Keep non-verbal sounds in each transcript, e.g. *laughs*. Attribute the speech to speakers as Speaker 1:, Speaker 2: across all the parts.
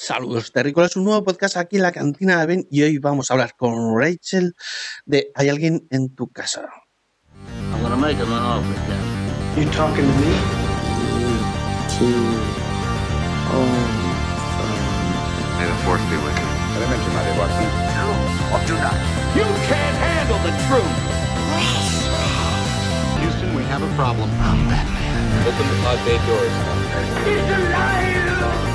Speaker 1: Saludos terrícolas, un nuevo podcast aquí en la cantina de Ben y hoy vamos a hablar con Rachel de ¿Hay alguien en tu casa?
Speaker 2: I'm gonna make him an offer, Captain.
Speaker 3: You talking to me?
Speaker 4: May the force be with you.
Speaker 5: Elemente, Madre Watson.
Speaker 2: Or do not. You can't handle the truth.
Speaker 5: Houston, we have a problem.
Speaker 4: Open the pod bay doors.
Speaker 2: He's alive!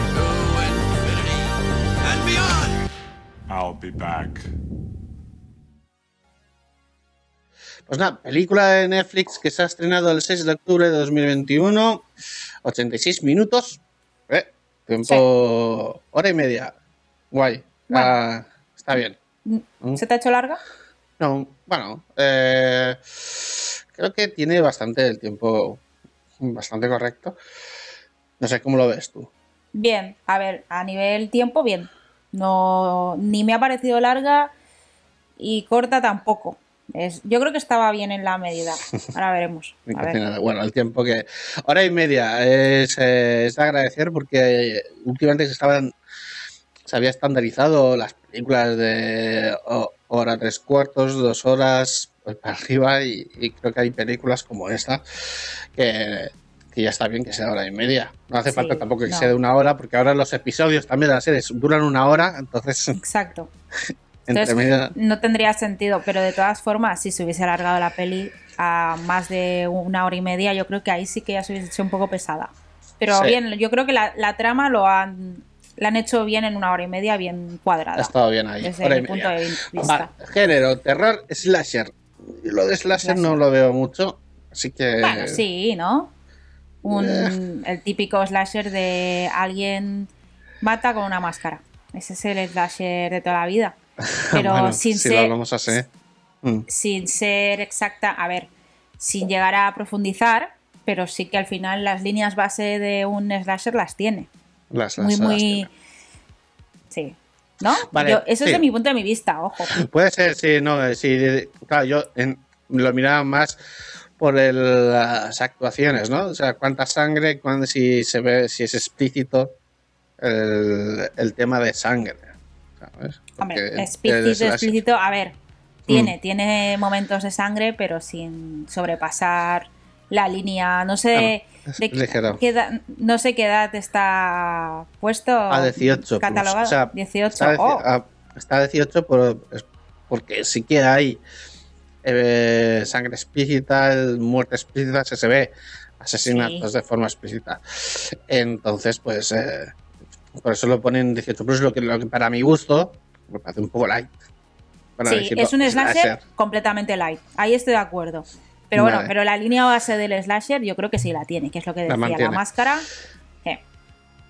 Speaker 6: I'll be back.
Speaker 1: Pues nada, película de Netflix que se ha estrenado el 6 de octubre de 2021, 86 minutos, eh, tiempo hora y media, guay,
Speaker 7: Bueno.
Speaker 1: Ah, está bien. Mm.
Speaker 7: ¿Se te ha hecho larga?
Speaker 1: No, bueno, eh, creo que tiene bastante el tiempo, bastante correcto. No sé cómo lo ves tú.
Speaker 7: Bien, a ver, a nivel tiempo, bien. No, ni me ha parecido larga y corta tampoco. Es, yo creo que estaba bien en la medida. Ahora veremos. *laughs* A ver.
Speaker 1: Bueno, el tiempo que. Hora y media es, eh, es de agradecer porque últimamente se estaban. Se había estandarizado las películas de hora tres cuartos, dos horas, pues para arriba, y, y creo que hay películas como esta que, que ya está bien que sea hora y media. No hace
Speaker 7: Sí,
Speaker 1: falta tampoco que
Speaker 7: no.
Speaker 1: sea de una hora, porque ahora los episodios también de las series duran una hora, entonces *laughs*
Speaker 7: Exacto. Entonces, no tendría sentido, pero de todas formas, si se hubiese alargado la peli a más de una hora y media, yo creo que ahí sí que ya se hubiese hecho un poco pesada. Pero
Speaker 1: Sí.
Speaker 7: bien, yo creo que la, la trama lo han, la han hecho bien en una hora y media, bien cuadrada.
Speaker 1: Ha estado bien ahí.
Speaker 7: Desde
Speaker 1: hora y
Speaker 7: mi punto
Speaker 1: media.
Speaker 7: de vista.
Speaker 1: Vale, género, terror, slasher. Lo de slasher no lo veo mucho, así que...
Speaker 7: Bueno, sí, ¿no? Un,
Speaker 1: Eh.
Speaker 7: el típico slasher de alguien mata con una máscara. Ese es el slasher de toda la vida. *laughs* Pero
Speaker 1: Bueno,
Speaker 7: sin,
Speaker 1: si
Speaker 7: ser,
Speaker 1: así. Mm,
Speaker 7: sin ser exacta, a ver, sin llegar a profundizar, pero sí que al final las líneas base de un slasher las tiene.
Speaker 1: las-
Speaker 7: Muy,
Speaker 1: las- las
Speaker 7: muy...
Speaker 1: tiene.
Speaker 7: Sí. ¿No?
Speaker 1: Vale,
Speaker 7: Yo- eso
Speaker 1: sí.
Speaker 7: es de mi punto de mi vista, ojo.
Speaker 1: Puede ser, sí, no, eh, sí, claro, yo en- lo miraba más por el- las actuaciones, ¿no? O sea, cuánta sangre, cuándo, si se ve, si es explícito el, el tema de sangre.
Speaker 7: Hombre, explícito, explícito, a ver,
Speaker 1: Mm.
Speaker 7: tiene, tiene momentos de sangre, pero sin sobrepasar la línea. No sé
Speaker 1: Ah,
Speaker 7: de qué- edad- no sé qué edad está puesto.
Speaker 1: A 18. plus.
Speaker 7: Catalogado.
Speaker 1: O sea,
Speaker 7: 18.
Speaker 1: Está, a,
Speaker 7: oh,
Speaker 1: a- está a 18 por- es porque sí que hay eh, sangre explícita, muerte explícita, se, se ve asesinatos
Speaker 7: Sí.
Speaker 1: de forma explícita. Entonces, pues, eh, por eso lo ponen 18 plus, lo que, lo que para mi gusto me parece un poco light.
Speaker 7: Sí,
Speaker 1: decirlo,
Speaker 7: es un slasher,
Speaker 1: slasher.
Speaker 7: completamente light. Ahí estoy de acuerdo. Pero
Speaker 1: Vale.
Speaker 7: bueno, pero la línea base del slasher yo creo que sí la tiene, que es lo que decía, la, máscara.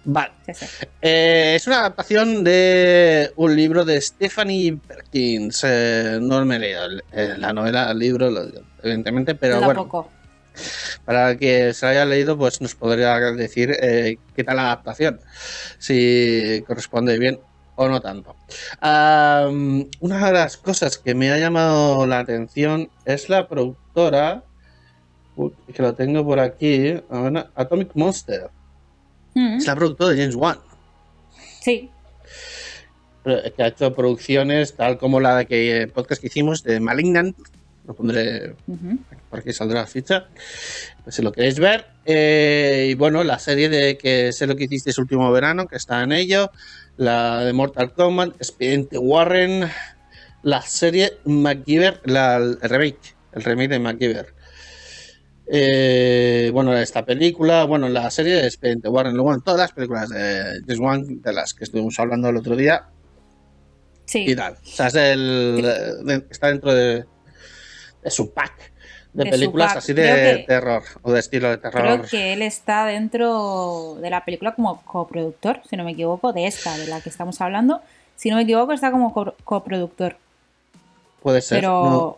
Speaker 1: Vale.
Speaker 7: sí, sí.
Speaker 1: Eh, es una adaptación de un libro de Stephanie Perkins. Eh, no me he leído eh, la novela, el libro, lo- evidentemente, pero bueno, para que se haya leído, pues nos podría decir eh, qué tal la adaptación, si corresponde bien o no tanto. Una de las cosas que me ha llamado la atención es la productora, que lo tengo por aquí, Atomic Monster.
Speaker 7: Mm,
Speaker 1: Es la productora de James Wan.
Speaker 7: sí,
Speaker 1: eh, que ha hecho producciones tal como la que eh, podcast que hicimos de Malignant. Lo pondré
Speaker 7: ujú.
Speaker 1: por aquí saldrá la ficha. Pues si lo queréis ver. Eh, y bueno, la serie de que sé lo que hicisteis último verano, que está en ello. La de Mortal Kombat, Expediente Warren. La serie MacGyver, la, el remake. El remake de MacGyver. Eh, bueno, esta película, bueno, la serie de Expediente Warren, bueno, todas las películas de James Wan, de las que estuvimos hablando el otro día,
Speaker 7: Sí.
Speaker 1: y tal. O sea, es de- está dentro de, de su pack de, películas
Speaker 7: pack.
Speaker 1: así de
Speaker 7: que-
Speaker 1: terror o de estilo de terror.
Speaker 7: Creo que él está dentro de la película como coproductor, si no me equivoco, de esta, de la que estamos hablando. Si no me equivoco, está como co- coproductor.
Speaker 1: Puede ser.
Speaker 7: Pero,
Speaker 1: no.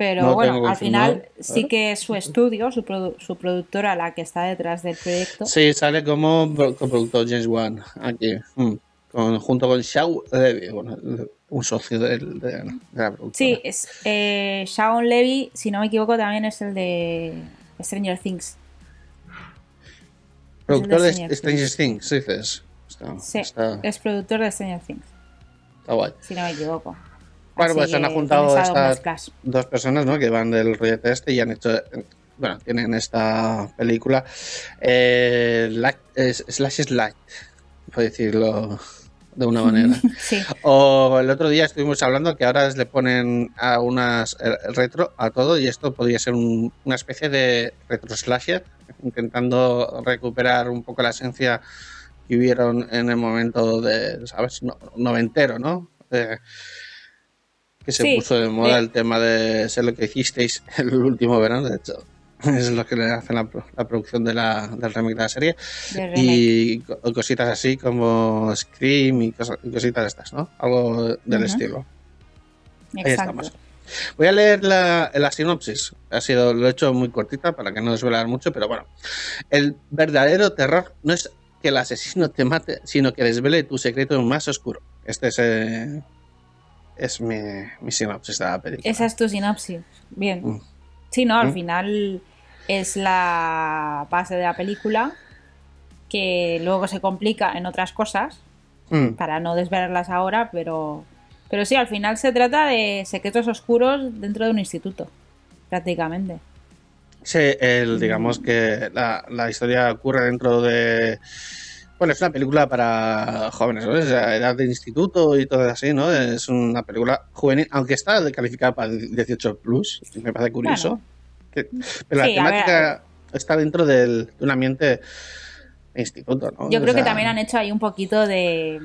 Speaker 7: Pero
Speaker 1: no
Speaker 7: bueno, al final sí que es su estudio, su, produ- su productora, la que está detrás del proyecto.
Speaker 1: Sí, sale como pro- coproductor James Wan aquí. mm, con- junto con Shaw Levy, bueno, un socio del- de, de la productora.
Speaker 7: Sí, es eh, Shawn Levy, si no me equivoco, también es el de Stranger Things.
Speaker 1: Productor
Speaker 7: de
Speaker 1: de
Speaker 7: Stranger
Speaker 1: Stranger Things, dices. Está,
Speaker 7: Sí,
Speaker 1: está-
Speaker 7: es productor de Stranger Things,
Speaker 1: está guay.
Speaker 7: si no me equivoco.
Speaker 1: Bueno, pues se han juntado estas dos personas, ¿no? Que van del rollete este y han hecho, bueno, tienen esta película, eh, es- Slash por decirlo de una manera. *laughs*
Speaker 7: Sí,
Speaker 1: O el otro día estuvimos hablando que ahora le ponen a unas retro a todo y esto podría ser un- una especie de retro slasher, intentando recuperar un poco la esencia que hubieron en el momento de, ¿sabes? No- noventero, ¿no? Eh, que se
Speaker 7: Sí,
Speaker 1: puso de moda el tema de ser lo que hicisteis *laughs* el último verano, de hecho. *laughs* Es lo que le hacen la, la producción de la, del remake de la serie
Speaker 7: de
Speaker 1: y co- cositas así como Scream y, cosa- y cositas estas, ¿no? Algo del
Speaker 7: Ujú.
Speaker 1: estilo. Ahí
Speaker 7: Exacto.
Speaker 1: estamos. Voy a leer la, la sinopsis. Ha sido, lo he hecho muy cortita para que no desvelar mucho, pero bueno. El verdadero terror no es que el asesino te mate, sino que desvele tu secreto más oscuro. Este es, eh, es mi, mi sinopsis de la película.
Speaker 7: Esa es tu sinopsis. Bien.
Speaker 1: Mm.
Speaker 7: Sí, no, al
Speaker 1: Mm.
Speaker 7: final es la base de la película que luego se complica en otras cosas,
Speaker 1: Mm.
Speaker 7: para no desvelarlas ahora, pero, pero sí, al final se trata de secretos oscuros dentro de un instituto, prácticamente.
Speaker 1: Sí, el, digamos que la, la historia ocurre dentro de. Bueno, es una película para jóvenes, ¿no? A edad de instituto y todo así, ¿no? Es una película juvenil, aunque está calificada para 18 plus, me parece curioso. Pero la temática está dentro del- de un ambiente de instituto, ¿no?
Speaker 7: Yo
Speaker 1: O
Speaker 7: creo que también han hecho ahí un poquito de,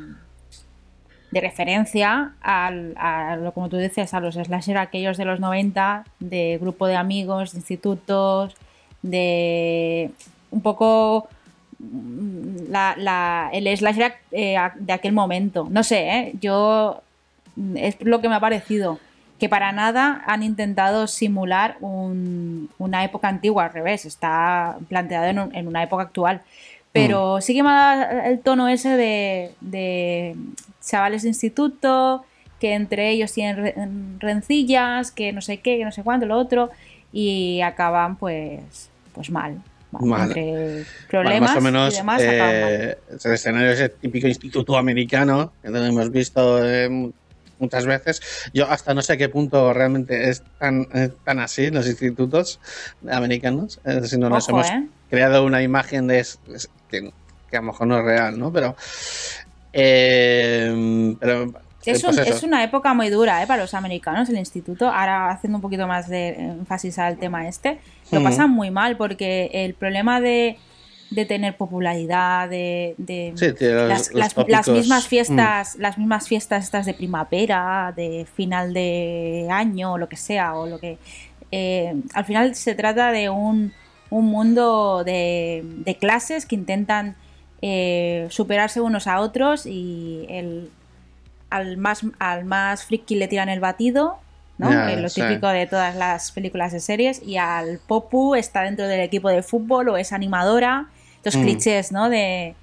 Speaker 7: de referencia al, a lo como tú dices, a los slasher aquellos de los 90, de grupo de amigos, de institutos, de un poco la, la- el slasher eh, de aquel momento. No sé, ¿eh? yo mm, es lo que me ha parecido. Que para nada han intentado simular un- una época antigua, al revés, está planteado en, un- en una época actual. Pero sí que me ha dado el tono ese de, de chavales de instituto, que entre ellos tienen re- rencillas, que no sé qué, que no sé cuánto, lo otro, y acaban pues, pues mal. Entre
Speaker 1: bueno,
Speaker 7: problemas
Speaker 1: más o menos
Speaker 7: y demás
Speaker 1: eh, es el escenario ese típico instituto americano que lo hemos visto eh, muchas veces. Yo hasta no sé a qué punto realmente es tan, eh, tan así los institutos americanos, si no nos hemos creado una imagen de es- es- que, que a lo mejor no es real, ¿no? Pero, eh, pero
Speaker 7: Es, un- es una época muy dura ¿eh? para los americanos, el instituto. Ahora haciendo un poquito más de énfasis al tema este, lo
Speaker 1: Ujú.
Speaker 7: pasan muy mal porque el problema de, de tener popularidad, de, de
Speaker 1: Sí, tiene los-
Speaker 7: las,
Speaker 1: los
Speaker 7: las-
Speaker 1: tópicos,
Speaker 7: las mismas
Speaker 1: mm.
Speaker 7: fiestas, las mismas fiestas estas de primavera, de final de año, o lo que sea, o lo que eh, al final se trata de un, un mundo de, de clases que intentan eh, superarse unos a otros y el, al más al más friki le tiran el batido, ¿no? Eh, lo
Speaker 1: sí.
Speaker 7: típico de todas las películas de series y al Popu está dentro del equipo de fútbol o es animadora, los
Speaker 1: Mm.
Speaker 7: clichés, ¿no? De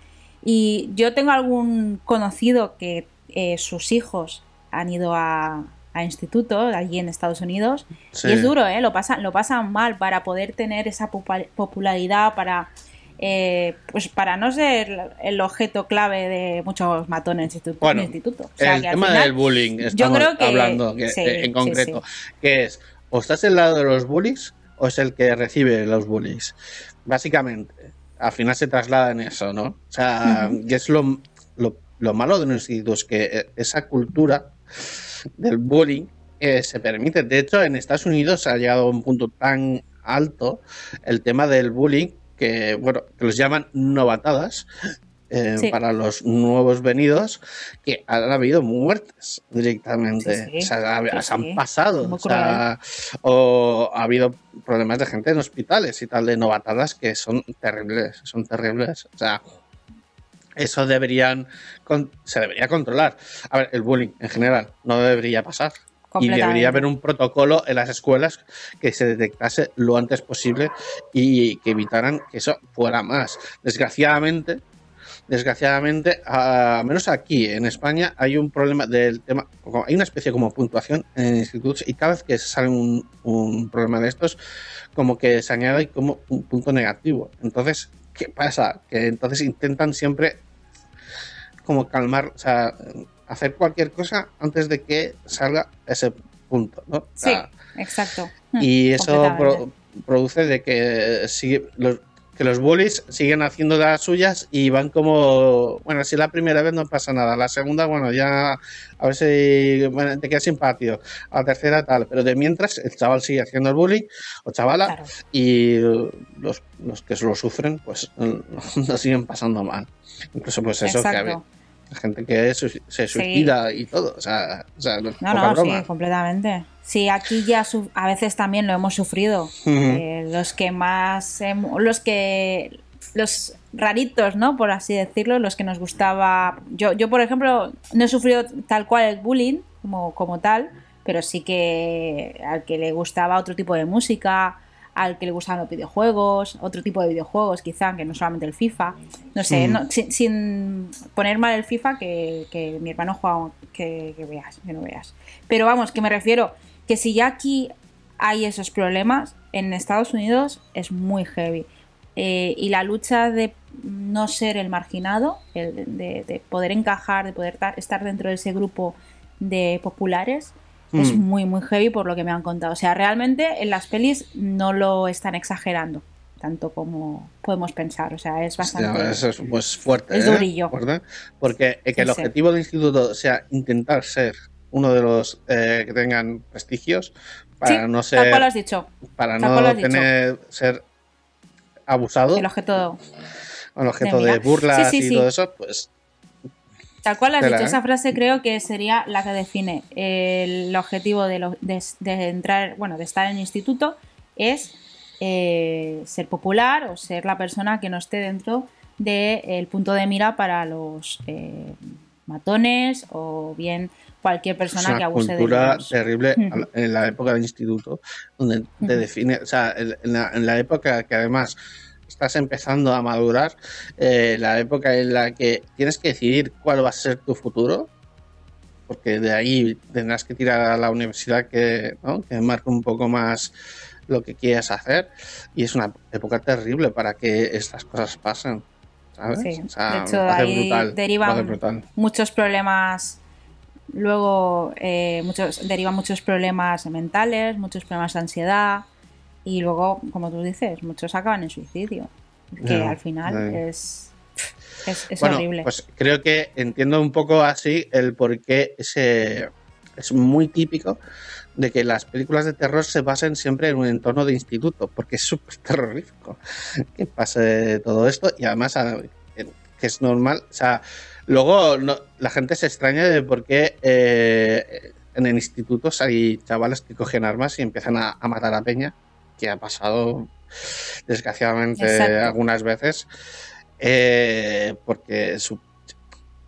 Speaker 7: y yo tengo algún conocido que eh, sus hijos han ido a, a instituto allí en Estados Unidos
Speaker 1: Sí.
Speaker 7: y es duro, ¿eh? Lo pasan, lo pasan mal para poder tener esa popularidad, para eh, pues para no ser el objeto clave de muchos matones en.
Speaker 1: Bueno,
Speaker 7: en instituto. O sea,
Speaker 1: el
Speaker 7: que
Speaker 1: tema
Speaker 7: final-
Speaker 1: del bullying, estamos
Speaker 7: creo que-
Speaker 1: hablando que-
Speaker 7: sí,
Speaker 1: en concreto,
Speaker 7: sí.
Speaker 1: que es o estás del lado de los bullies o es el que recibe los bullies. Básicamente, al final se traslada en eso, ¿no? O sea, que es lo, lo, lo malo de los institutos, que eh, esa cultura del bullying eh, se permite. De hecho, en Estados Unidos ha llegado a un punto tan alto el tema del bullying que, bueno, que los llaman novatadas eh,
Speaker 7: Sí.
Speaker 1: para los nuevos venidos, que han habido muertes directamente.
Speaker 7: Sí, sí.
Speaker 1: O sea, ha-
Speaker 7: Sí,
Speaker 1: se han pasado. O, sea, o ha habido problemas de gente en hospitales y tal, de novatadas que son terribles, son terribles. O sea, eso deberían con- se debería controlar. A ver, el bullying en general no debería pasar. Y debería haber un protocolo en las escuelas que se detectase lo antes posible y que evitaran que eso fuera más. Desgraciadamente, desgraciadamente, a menos aquí en España hay un problema del tema, hay una especie como puntuación en institutos y cada vez que sale un, un problema de estos, como que se añade como un punto negativo. Entonces, ¿qué pasa? Que entonces intentan siempre como calmar, o sea, hacer cualquier cosa antes de que salga ese punto, ¿no?
Speaker 7: Sí, exacto.
Speaker 1: y
Speaker 7: Mm,
Speaker 1: eso pro- produce de que sigue, los, que los bullies siguen haciendo las suyas y van como, bueno, si la primera vez no pasa nada, la segunda, bueno, ya a ver si bueno, te quedas sin patio, a la tercera tal, pero de mientras el chaval sigue haciendo el bullying o chavala
Speaker 7: Claro.
Speaker 1: y los, los que lo sufren pues *laughs* lo siguen pasando mal. Incluso pues eso, que
Speaker 7: Exacto.
Speaker 1: Gente que su- se suicida y todo, o sea, o sea no
Speaker 7: No,
Speaker 1: broma.
Speaker 7: sí, completamente. Sí, aquí ya su- a veces también lo hemos sufrido. Eh, los que más, los que, los raritos, ¿no? Por así decirlo, los que nos gustaba. Yo, yo por ejemplo, no he sufrido tal cual el bullying como, como tal, pero sí que al que le gustaba otro tipo de música, al que le gustaban los videojuegos, otro tipo de videojuegos, quizá, que no solamente el FIFA. No sé,
Speaker 1: Mm.
Speaker 7: no- sin, sin poner mal el FIFA, que, que mi hermano juega, que, que veas, que no veas. Pero vamos, que me refiero que si ya aquí hay esos problemas, en Estados Unidos es muy heavy. Eh, y la lucha de no ser el marginado, el de, de poder encajar, de poder ta- estar dentro de ese grupo de populares, es
Speaker 1: Mm.
Speaker 7: muy, muy heavy por lo que me han contado. O sea, realmente en las pelis no lo están exagerando tanto como podemos pensar. O sea, es bastante...
Speaker 1: Eso es pues, fuerte.
Speaker 7: es
Speaker 1: ¿eh?
Speaker 7: durillo.
Speaker 1: Porque eh, que el
Speaker 7: sí.
Speaker 1: objetivo del instituto sea intentar ser uno de los eh, que tengan prestigios para no
Speaker 7: tal cual lo
Speaker 1: ser
Speaker 7: has dicho.
Speaker 1: para
Speaker 7: tal
Speaker 1: no
Speaker 7: dicho.
Speaker 1: tener ser abusado
Speaker 7: El objeto...
Speaker 1: el objeto
Speaker 7: de
Speaker 1: de, burlas y todo eso pues
Speaker 7: Tal cual has dicho, esa frase creo que sería la que define el objetivo de, lo- de- de entrar, bueno, de estar en el instituto es eh, ser popular o ser la persona que no esté dentro del punto de mira para los eh, matones o bien cualquier persona que abuse de
Speaker 1: cultura
Speaker 7: ellos.
Speaker 1: terrible en la época del instituto donde te define o sea en la, en la época que además estás empezando a madurar eh, la época en la que tienes que decidir cuál va a ser tu futuro porque de ahí tendrás que tirar a la universidad que, ¿no? que marque un poco más lo que quieras hacer y es una época terrible para que estas cosas pasen ¿sabes?
Speaker 7: Sí,
Speaker 1: O sea,
Speaker 7: de hecho, ahí
Speaker 1: brutal,
Speaker 7: derivan muchos problemas luego eh, muchos derivan muchos problemas mentales muchos problemas de ansiedad y luego como tú dices muchos acaban en suicidio que
Speaker 1: Ya,
Speaker 7: al final
Speaker 1: ya.
Speaker 7: es es, es
Speaker 1: bueno,
Speaker 7: horrible
Speaker 1: pues creo que entiendo un poco así el por qué ese, es muy típico de que las películas de terror se basen siempre en un entorno de instituto, porque es súper terrorífico que pase todo esto y además que es normal, o sea, luego no- la gente se extraña de por qué eh, en el instituto hay chavales que cogen armas y empiezan a, a matar a peña, que ha pasado desgraciadamente
Speaker 7: Exacto.
Speaker 1: algunas veces, eh, porque es un,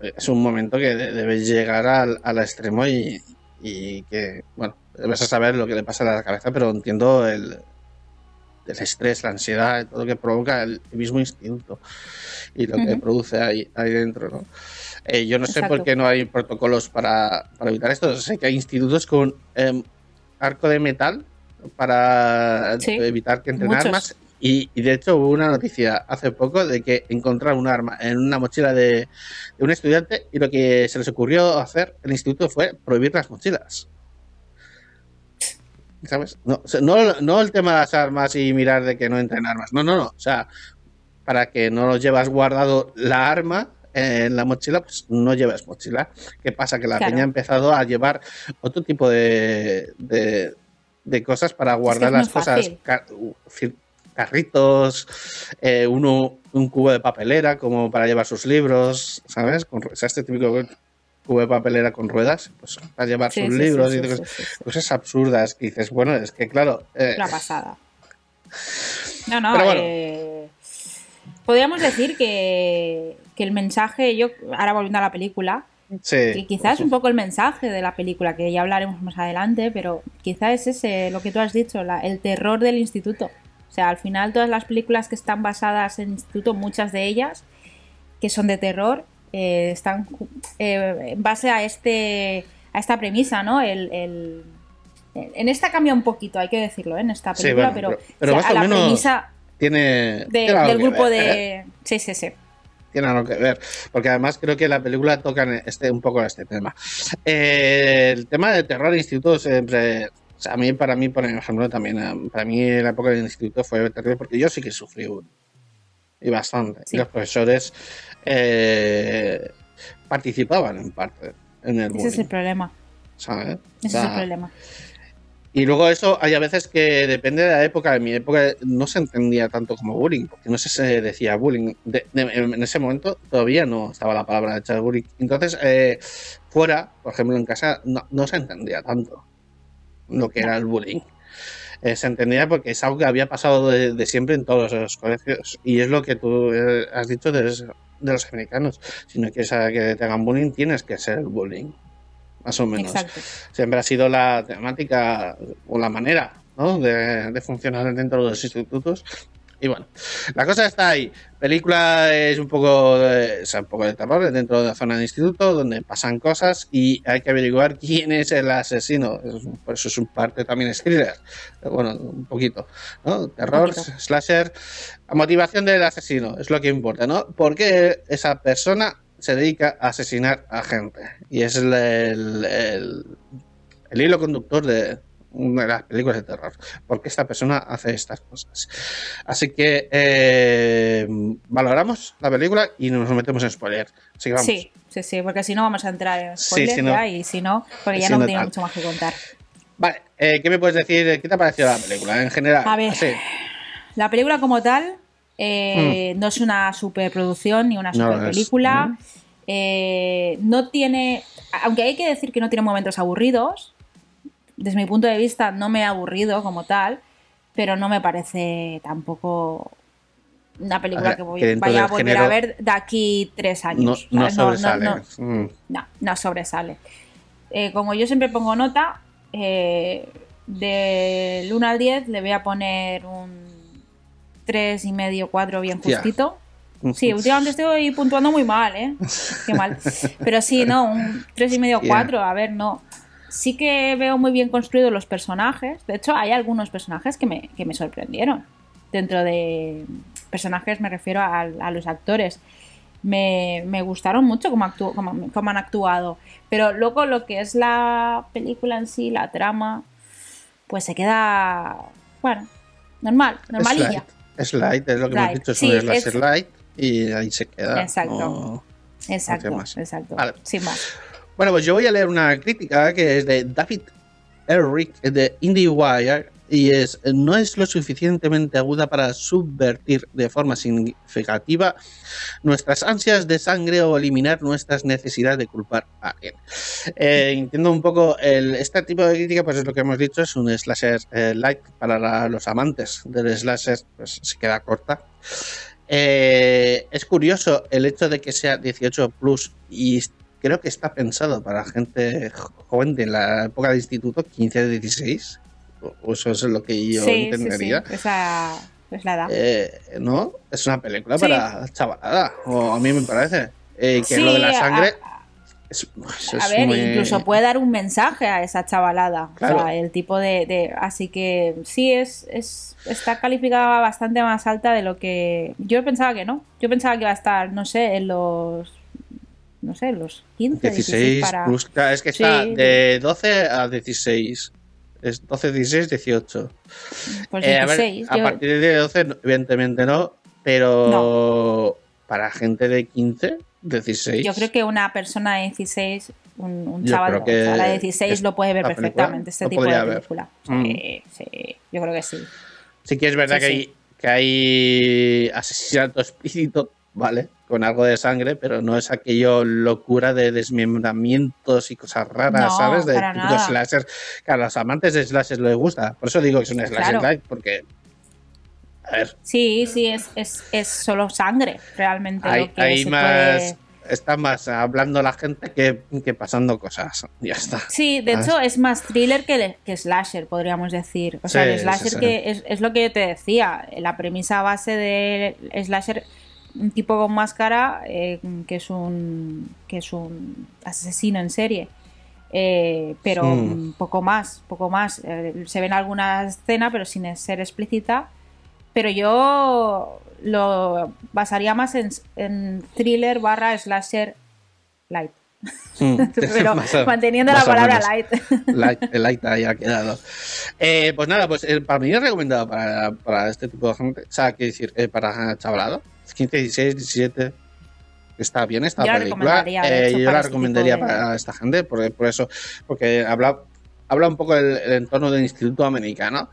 Speaker 1: es un momento que de- debes llegar al, al extremo y, y que, bueno, debes saber lo que le pasa a la cabeza, pero entiendo el, el estrés, la ansiedad, todo lo que provoca el mismo instituto y lo que
Speaker 7: Ujú.
Speaker 1: produce ahí, ahí dentro, ¿no? Eh, yo no sé
Speaker 7: Exacto.
Speaker 1: por qué no hay protocolos para, para evitar esto. Sé que hay institutos con em, arco de metal para
Speaker 7: Sí,
Speaker 1: evitar que entren
Speaker 7: muchos.
Speaker 1: armas. Y, y de hecho hubo una noticia hace poco de que encontraron un arma en una mochila de, de un estudiante y lo que se les ocurrió hacer el instituto fue prohibir las mochilas. ¿Sabes? No, no, no el tema de las armas y mirar de que no entren armas. No, no, no. O sea, para que no lo llevas guardado la arma en la mochila, pues no lleves mochila. ¿Qué pasa? Que la
Speaker 7: Claro.
Speaker 1: peña ha empezado a llevar otro tipo de, de, de cosas para guardar las cosas. carritos, eh, uno, un cubo de papelera como para llevar sus libros, ¿sabes? Con, o sea, este típico cubo de papelera con ruedas, pues para llevar
Speaker 7: Sí,
Speaker 1: sus
Speaker 7: sí,
Speaker 1: libros
Speaker 7: sí,
Speaker 1: y cosas, absurdas que dices, bueno, es que claro, eh,
Speaker 7: la pasada no no
Speaker 1: bueno.
Speaker 7: eh, podríamos decir que que el mensaje yo ahora volviendo a la película
Speaker 1: sí,
Speaker 7: que quizás es un poco el mensaje de la película, que ya hablaremos más adelante, pero quizás es ese, lo que tú has dicho, la- el terror del instituto. O sea, al final todas las películas que están basadas en instituto, muchas de ellas, que son de terror, eh, están eh, en base a este a esta premisa, ¿no? El, el- en esta cambia un poquito, hay que decirlo, ¿eh? en esta
Speaker 1: Sí,
Speaker 7: película,
Speaker 1: bueno,
Speaker 7: pero,
Speaker 1: pero- pero
Speaker 7: o sea,
Speaker 1: más
Speaker 7: a
Speaker 1: o
Speaker 7: la
Speaker 1: menos
Speaker 7: premisa
Speaker 1: tiene,
Speaker 7: de- del grupo
Speaker 1: ver,
Speaker 7: de... Sí, sí, sí.
Speaker 1: Tiene algo que ver, porque además creo que la película toca en este, un poco este tema. Eh, el tema de terror instituto siempre, a mí, para mí, por ejemplo, también, eh, para mí la época del instituto fue terrible porque yo sí que sufrí un, y bastante.
Speaker 7: Sí.
Speaker 1: Y los profesores eh, participaban en parte en el
Speaker 7: Ese es el problema.
Speaker 1: ¿sabes? O
Speaker 7: Ese es el problema.
Speaker 1: Y luego eso, hay a veces que depende de la época. En mi época no se entendía tanto como bullying, porque no se- decía bullying. En ese momento todavía no estaba la palabra de bullying. Entonces, eh, fuera, por ejemplo, en casa, no, se entendía tanto lo que era el bullying. Eh, se entendía porque es algo que había pasado de, siempre en todos los colegios. Y es lo que tú eh, has dicho de, los- de los americanos. Si no quieres que te hagan bullying, tienes que ser bullying. Más o menos
Speaker 7: Exacto.
Speaker 1: siempre ha sido la temática o la manera ¿no? de, de funcionar dentro de los institutos. Y bueno, la cosa está ahí. Película es un poco de, o sea, un poco de terror dentro de la zona de instituto donde pasan cosas y hay que averiguar *laughs* quién es el asesino. Es- Por eso es un parte también es thriller. Bueno, un poquito. ¿no? Terror,
Speaker 7: poquito.
Speaker 1: slasher. La motivación del asesino es lo que importa, ¿no? ¿Por qué esa persona se dedica a asesinar a gente? Y es el, el- el- el hilo conductor de una de las películas de terror. ¿Por qué esta persona hace estas cosas? Así que eh, valoramos la película y nos metemos en spoiler. Así que vamos.
Speaker 7: Sí, sí, sí, porque si no vamos a entrar en
Speaker 1: Sí,
Speaker 7: spoiler
Speaker 1: si no-
Speaker 7: ya y si no, porque ya
Speaker 1: si
Speaker 7: no,
Speaker 1: tal.
Speaker 7: mucho más que contar.
Speaker 1: Vale, eh, ¿qué me puedes decir? ¿Qué te ha parecido la película en general?
Speaker 7: A ver.
Speaker 1: Así.
Speaker 7: La película como tal eh, no es una superproducción ni una
Speaker 1: Mm. No es. Mm.
Speaker 7: Eh, no tiene, aunque hay que decir que no tiene momentos aburridos, desde mi punto de vista no me ha aburrido como tal, pero no me parece tampoco una película
Speaker 1: ver,
Speaker 7: que voy,
Speaker 1: que dentro
Speaker 7: vaya a volver
Speaker 1: género
Speaker 7: a ver de aquí tres
Speaker 1: No,
Speaker 7: años.
Speaker 1: no sobresale.
Speaker 7: no,
Speaker 1: Mm.
Speaker 7: no, no sobresale. Eh, como yo siempre pongo nota, eh, del 1 al 10 le voy a poner un 3 y medio, 4 bien justito. Sí, últimamente estoy puntuando muy mal, ¿eh? Qué mal. *laughs* Pero sí, no, un 3 y medio. 4, a ver, no. Sí que veo muy bien construidos los personajes. De hecho, hay algunos personajes que me, que me sorprendieron. Dentro de personajes me refiero a, a los actores. Me, me gustaron mucho cómo, cómo- cómo han actuado. Pero luego lo que es la película en sí, la trama, pues se queda, bueno, normal, normalilla.
Speaker 1: Light. Es light, es lo que hemos dicho, es
Speaker 7: Sí, es-
Speaker 1: light y ahí se queda.
Speaker 7: Exacto.
Speaker 1: No-
Speaker 7: Exacto,
Speaker 1: no más.
Speaker 7: exacto.
Speaker 1: Vale.
Speaker 7: Sin más.
Speaker 1: Bueno, pues yo voy a leer una crítica que es de David Eric de IndieWire y es no es lo suficientemente aguda para subvertir de forma significativa nuestras ansias de sangre o eliminar nuestras necesidades de culpar a alguien. Eh, entiendo un poco el, este tipo de crítica, pues es lo que hemos dicho, es un slasher eh, light para los amantes del slasher, pues se queda corta. Eh, es curioso el hecho de que sea 18 plus y creo que está pensado para gente jo- joven de la época de instituto, 15 de 16. O- Eso es lo que yo
Speaker 7: sí, sí, sí.
Speaker 1: entendería.
Speaker 7: Esa es la edad.
Speaker 1: Eh, no, es una película para chavalada, o a mí me parece. Eh, que lo de la
Speaker 7: a-
Speaker 1: sangre. es-
Speaker 7: A
Speaker 1: es
Speaker 7: ver,
Speaker 1: muy-
Speaker 7: incluso puede dar un mensaje a esa chavalada.
Speaker 1: Claro.
Speaker 7: O sea, el tipo de, de- Así que sí, es, es está calificada bastante más alta de lo que. Yo pensaba que no. Yo pensaba que iba a estar, no sé, en los. No sé, en los 15, 16,
Speaker 1: 16
Speaker 7: para.
Speaker 1: plus, claro, es que está
Speaker 7: Sí.
Speaker 1: de 12 a 16. Es 12, 16, 18.
Speaker 7: Pues
Speaker 1: Eh, a, ver,
Speaker 7: 16.
Speaker 1: a
Speaker 7: yo-
Speaker 1: partir de 12, no- evidentemente no, pero para gente de 15, 16.
Speaker 7: Yo creo que una persona de 16, un, un
Speaker 1: Yo
Speaker 7: chaval, no,
Speaker 1: que
Speaker 7: o sea, la de 16 lo puede ver
Speaker 1: esta película
Speaker 7: perfectamente, este tipo de
Speaker 1: podría ver.
Speaker 7: película.
Speaker 1: Mm.
Speaker 7: Sí, yo creo que sí.
Speaker 1: Sí que es verdad
Speaker 7: Sí,
Speaker 1: que,
Speaker 7: sí.
Speaker 1: Hay, que hay asesinato explícito, ¿vale? Con algo de sangre, pero no es aquello locura de desmembramientos y cosas raras,
Speaker 7: No,
Speaker 1: ¿sabes? De
Speaker 7: para
Speaker 1: típicos
Speaker 7: nada.
Speaker 1: slasher. Que a los amantes de slasher les gusta. Por eso digo que es un slasher
Speaker 7: Claro.
Speaker 1: light, porque... A ver,
Speaker 7: Sí, sí, es, es, es solo sangre, realmente.
Speaker 1: hay,
Speaker 7: lo que
Speaker 1: hay
Speaker 7: se
Speaker 1: más...
Speaker 7: puede-
Speaker 1: Está más hablando la gente que, que pasando cosas. Ya está.
Speaker 7: Sí, de
Speaker 1: ¿sabes?
Speaker 7: hecho es más thriller que, que slasher, podríamos decir. O sea,
Speaker 1: Sí,
Speaker 7: el slasher
Speaker 1: sí, sí.
Speaker 7: que es, es lo que yo te decía, la premisa base del slasher, un tipo con máscara eh, que es un que es un asesino en serie. Eh, pero
Speaker 1: Hmm.
Speaker 7: mm, poco más, poco más. Eh, se ven alguna escena, pero sin ser explícita. Pero yo lo basaría más en, en thriller barra slasher light.
Speaker 1: Mm, *laughs*
Speaker 7: Pero *laughs* manteniendo la palabra light. *laughs*
Speaker 1: Light, el light ahí ha quedado. Eh, pues nada, pues eh, para mí es recomendado para, para este tipo de gente. O sea, quiero decir, eh, para chavalado. 15, 16, 17. Está bien esta
Speaker 7: Yo
Speaker 1: película. Eh, yo la
Speaker 7: este
Speaker 1: recomendaría
Speaker 7: de-
Speaker 1: para esta gente, por, por eso, porque habla, habla un poco del, el entorno del Instituto Americano.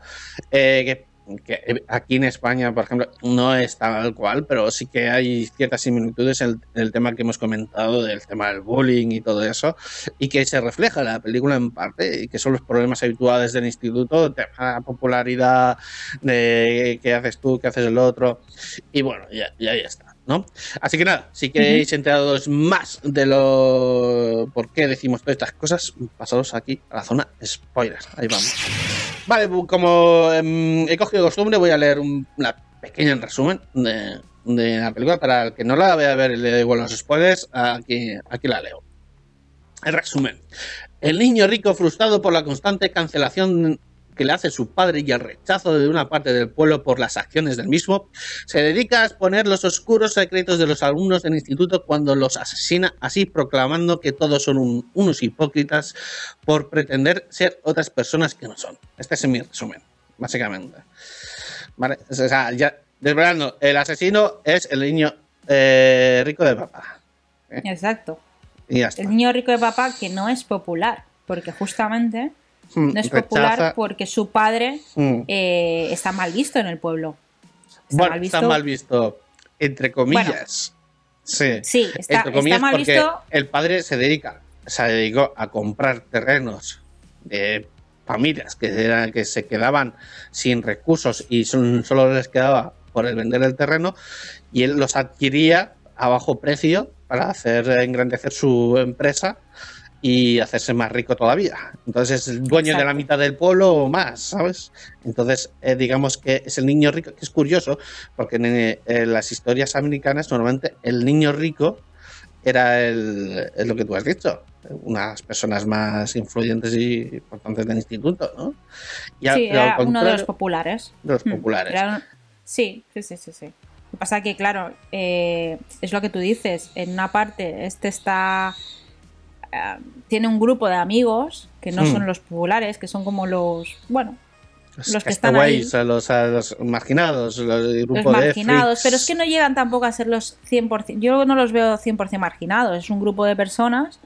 Speaker 1: eh, que que aquí en España, por ejemplo, no es tal cual, pero sí que hay ciertas similitudes en el, en el tema que hemos comentado, del tema del bullying y todo eso, y que se refleja en la película en parte, y que son los problemas habituales del instituto, el tema de la popularidad, de qué haces tú, qué haces el otro, y bueno, ya, ya, ya está. ¿No? Así que nada, si queréis enteraros más de lo por qué decimos todas estas cosas, pasados aquí a la zona spoilers. Ahí vamos. Vale, como em, he cogido costumbre, voy a leer un una pequeño resumen de, de la película. Para el que no la vaya a ver le igual los spoilers, aquí, aquí la leo. El resumen. El niño rico frustrado por la constante cancelación que le hace su padre y el rechazo de una parte del pueblo por las acciones del mismo, se dedica a exponer los oscuros secretos de los alumnos del instituto cuando los asesina, así proclamando que todos son un- unos hipócritas por pretender ser otras personas que no son. Este es mi resumen, básicamente. Vale, o sea, ya desvelando, el asesino es el niño eh, rico de papá.
Speaker 7: Exacto.
Speaker 1: Y ya está.
Speaker 7: El niño rico de papá que no es popular, porque justamente no es
Speaker 1: rechaza-
Speaker 7: popular porque su padre
Speaker 1: Mm.
Speaker 7: eh, está mal visto en el pueblo. Está
Speaker 1: bueno,
Speaker 7: mal visto.
Speaker 1: está mal visto, entre comillas. sí.
Speaker 7: Sí, está,
Speaker 1: entre comillas,
Speaker 7: está mal
Speaker 1: porque
Speaker 7: visto.
Speaker 1: el padre se dedica, se dedicó a comprar terrenos de familias que, eran- que se quedaban sin recursos y son- solo les quedaba por el vender el terreno y él los adquiría a bajo precio para hacer engrandecer su empresa y hacerse más rico todavía. Entonces es el dueño de la mitad del pueblo o más, ¿sabes? Entonces, eh, digamos que es el niño rico, que es curioso, porque en, eh, en las historias americanas normalmente el niño rico era el, es lo que tú has dicho, unas personas más influyentes y importantes del instituto, ¿no? Y
Speaker 7: Sí, era uno de los populares.
Speaker 1: de los
Speaker 7: Mm,
Speaker 1: populares.
Speaker 7: un- Sí, sí, sí, sí, sí. Lo que pasa que, claro, eh, es lo que tú dices. En una parte, este está. Eh, tiene un grupo de amigos que no
Speaker 1: Hmm.
Speaker 7: son los populares, que son como los. Bueno,
Speaker 1: Los
Speaker 7: los que están ahí.
Speaker 1: a los, a los marginados, los
Speaker 7: los
Speaker 1: grupo de
Speaker 7: marginados, pero es que no llegan tampoco a ser los 100%. Yo no los veo 100% marginados. Es un grupo de personas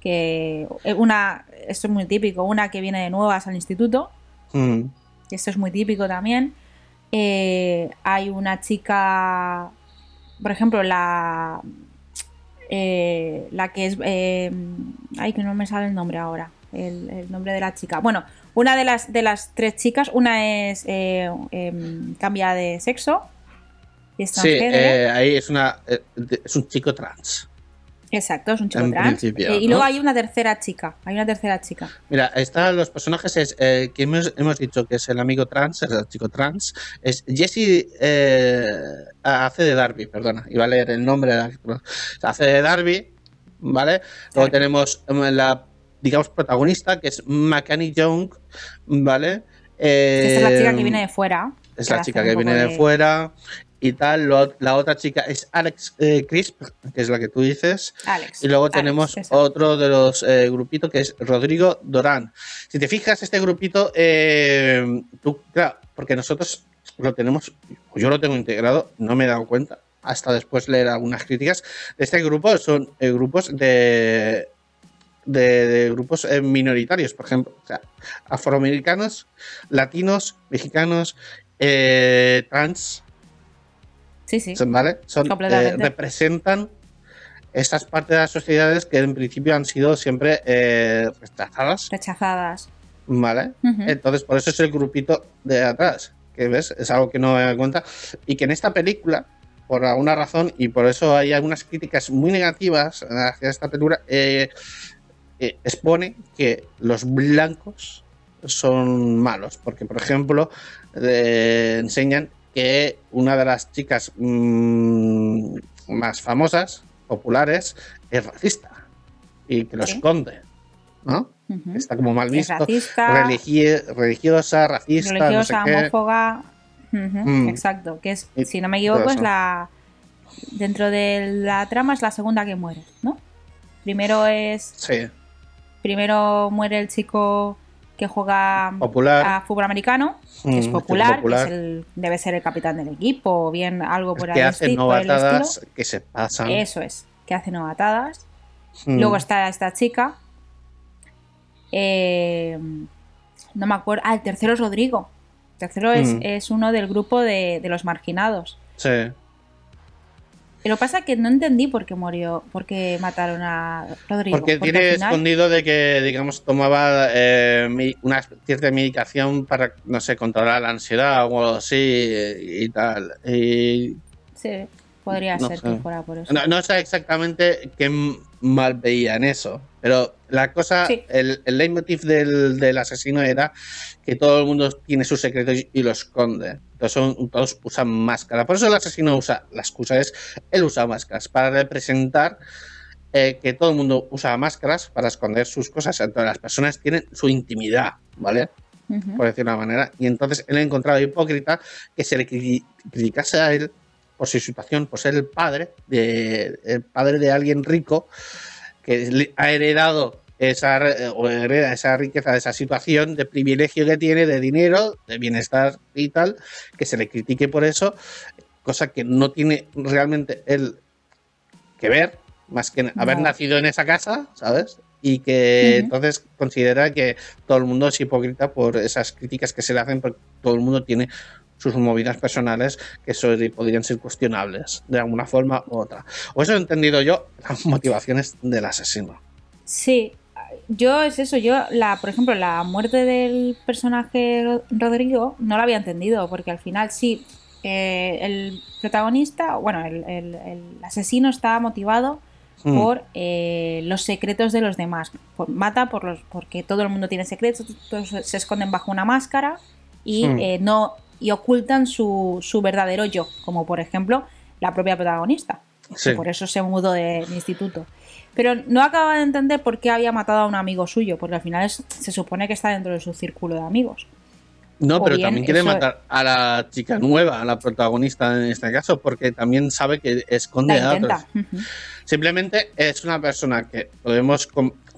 Speaker 7: que. eh, Una. Esto es muy típico. Una que viene de nuevas al instituto.
Speaker 1: Mm,
Speaker 7: que esto es muy típico también. Eh, hay una chica, por ejemplo, la eh, la que es, eh, ay, que no me sale el nombre ahora, el, el nombre de la chica. Bueno, una de las de las tres chicas, una es eh, em, cambia de sexo y es
Speaker 1: Sí, eh, ahí es una es un chico trans.
Speaker 7: Exacto, es un chico
Speaker 1: en
Speaker 7: trans. Eh, y
Speaker 1: ¿no?
Speaker 7: luego hay una tercera chica, hay una tercera chica.
Speaker 1: Mira, están los personajes es, eh, que hemos, hemos dicho que es el amigo trans, el chico trans, es Jesse eh, hace de Darby, perdona, iba a leer el nombre. Hace de Darby, ¿vale? Luego tenemos em, la, digamos, protagonista, que es McCanny Young, ¿vale?
Speaker 7: Esta es la chica que viene de fuera.
Speaker 1: es la chica que viene de fuera y tal. Lo- la otra chica es Alex eh, Crisp, que es la que tú dices.
Speaker 7: Alex.
Speaker 1: Y luego
Speaker 7: Alex,
Speaker 1: tenemos otro de los eh, grupitos que es Rodrigo Dorán. Si te fijas, este grupito, eh, tú, claro, porque nosotros lo tenemos, yo lo tengo integrado, no me he dado cuenta, hasta después leer algunas críticas. Este grupo son eh, grupos de, de, de grupos minoritarios, por ejemplo, o sea, afroamericanos, latinos, mexicanos, eh, trans,
Speaker 7: Sí, sí.
Speaker 1: son- ¿vale? Son, eh, representan estas partes de las sociedades que en principio han sido siempre eh, rechazadas,
Speaker 7: Rechazadas.
Speaker 1: ¿vale? Entonces, por eso es el grupito de atrás, que ves, es algo que no me da cuenta. Y que en esta película, por alguna razón, y por eso hay algunas críticas muy negativas hacia esta película, eh, eh, expone que los blancos son malos. Porque, por ejemplo, enseñan que una de las chicas mm, más famosas, populares, es racista. Y que lo
Speaker 7: Sí.
Speaker 1: esconde. ¿No? Está como mal
Speaker 7: Es
Speaker 1: visto.
Speaker 7: racista,
Speaker 1: religi- religiosa, racista,
Speaker 7: religiosa,
Speaker 1: no sé qué.
Speaker 7: homófoba.
Speaker 1: Mm.
Speaker 7: Exacto, que es,
Speaker 1: Y
Speaker 7: si no me equivoco, es la. Dentro de la trama es la segunda que muere, ¿no? Primero es.
Speaker 1: Sí.
Speaker 7: Primero muere el chico que juega
Speaker 1: Popular.
Speaker 7: a fútbol americano, que es
Speaker 1: Mm,
Speaker 7: popular,
Speaker 1: popular.
Speaker 7: que es el- debe ser el capitán del equipo, o bien algo por,
Speaker 1: que
Speaker 7: ahí
Speaker 1: hace
Speaker 7: por el
Speaker 1: novatadas que se pasan.
Speaker 7: Eso es, que hace novatadas.
Speaker 1: Mm.
Speaker 7: Luego está esta chica. Eh, no me acuerdo. Ah, el tercero es Rodrigo. El tercero es,
Speaker 1: Mm.
Speaker 7: es uno del grupo de, de los marginados.
Speaker 1: Sí.
Speaker 7: Y Lo que pasa que no entendí por qué murió, por qué mataron a Rodrigo.
Speaker 1: Porque tiene
Speaker 7: final-
Speaker 1: escondido de que, digamos, tomaba eh, una cierta medicación para, no sé, controlar la ansiedad o algo así y tal. Y
Speaker 7: Sí, podría
Speaker 1: No
Speaker 7: ser
Speaker 1: sé.
Speaker 7: que fuera por eso.
Speaker 1: no, no sé exactamente qué mal veían eso, pero la cosa,
Speaker 7: Sí.
Speaker 1: el, el leitmotiv del, del asesino era que todo el mundo tiene sus secretos y lo esconde. Entonces son- todos usan máscara. Por eso el asesino usa, la excusa es, él usa máscaras para representar eh, que todo el mundo usa máscaras para esconder sus cosas. Entonces las personas tienen su intimidad, ¿vale? Por decir de una manera. Y entonces él ha encontrado hipócrita que se le cri- criticase a él por su situación, por ser el padre de, el padre de alguien rico que ha heredado esa, re- o hereda esa riqueza, esa situación de privilegio que tiene, de dinero, de bienestar y tal, que se le critique por eso, cosa que no tiene realmente él que ver, más que haber nacido en esa casa, ¿sabes? Y que entonces considera que todo el mundo es hipócrita por esas críticas que se le hacen, porque todo el mundo tiene sus movidas personales que podrían ser cuestionables de alguna forma u otra. O eso he entendido yo las *laughs* motivaciones del asesino.
Speaker 7: Sí, yo es eso, yo la, por ejemplo, la muerte del personaje Ro- Rodrigo no la había entendido, porque al final sí, eh, el protagonista, bueno, el, el- el asesino está motivado
Speaker 1: Mm.
Speaker 7: por eh, los secretos de los demás. Por- mata por los, porque todo el mundo tiene secretos, todos se esconden bajo una máscara y
Speaker 1: Mm.
Speaker 7: eh, no y ocultan su, su verdadero yo, como por ejemplo la propia protagonista.
Speaker 1: Sí.
Speaker 7: que por eso se mudó de, de instituto. Pero no acaba de entender por qué había matado a un amigo suyo, porque al final es- se supone que está dentro de su círculo de amigos.
Speaker 1: No,
Speaker 7: O
Speaker 1: pero también quiere matar a la chica nueva, a la protagonista en este caso, porque también sabe que esconde a otros. Simplemente es una persona que podemos,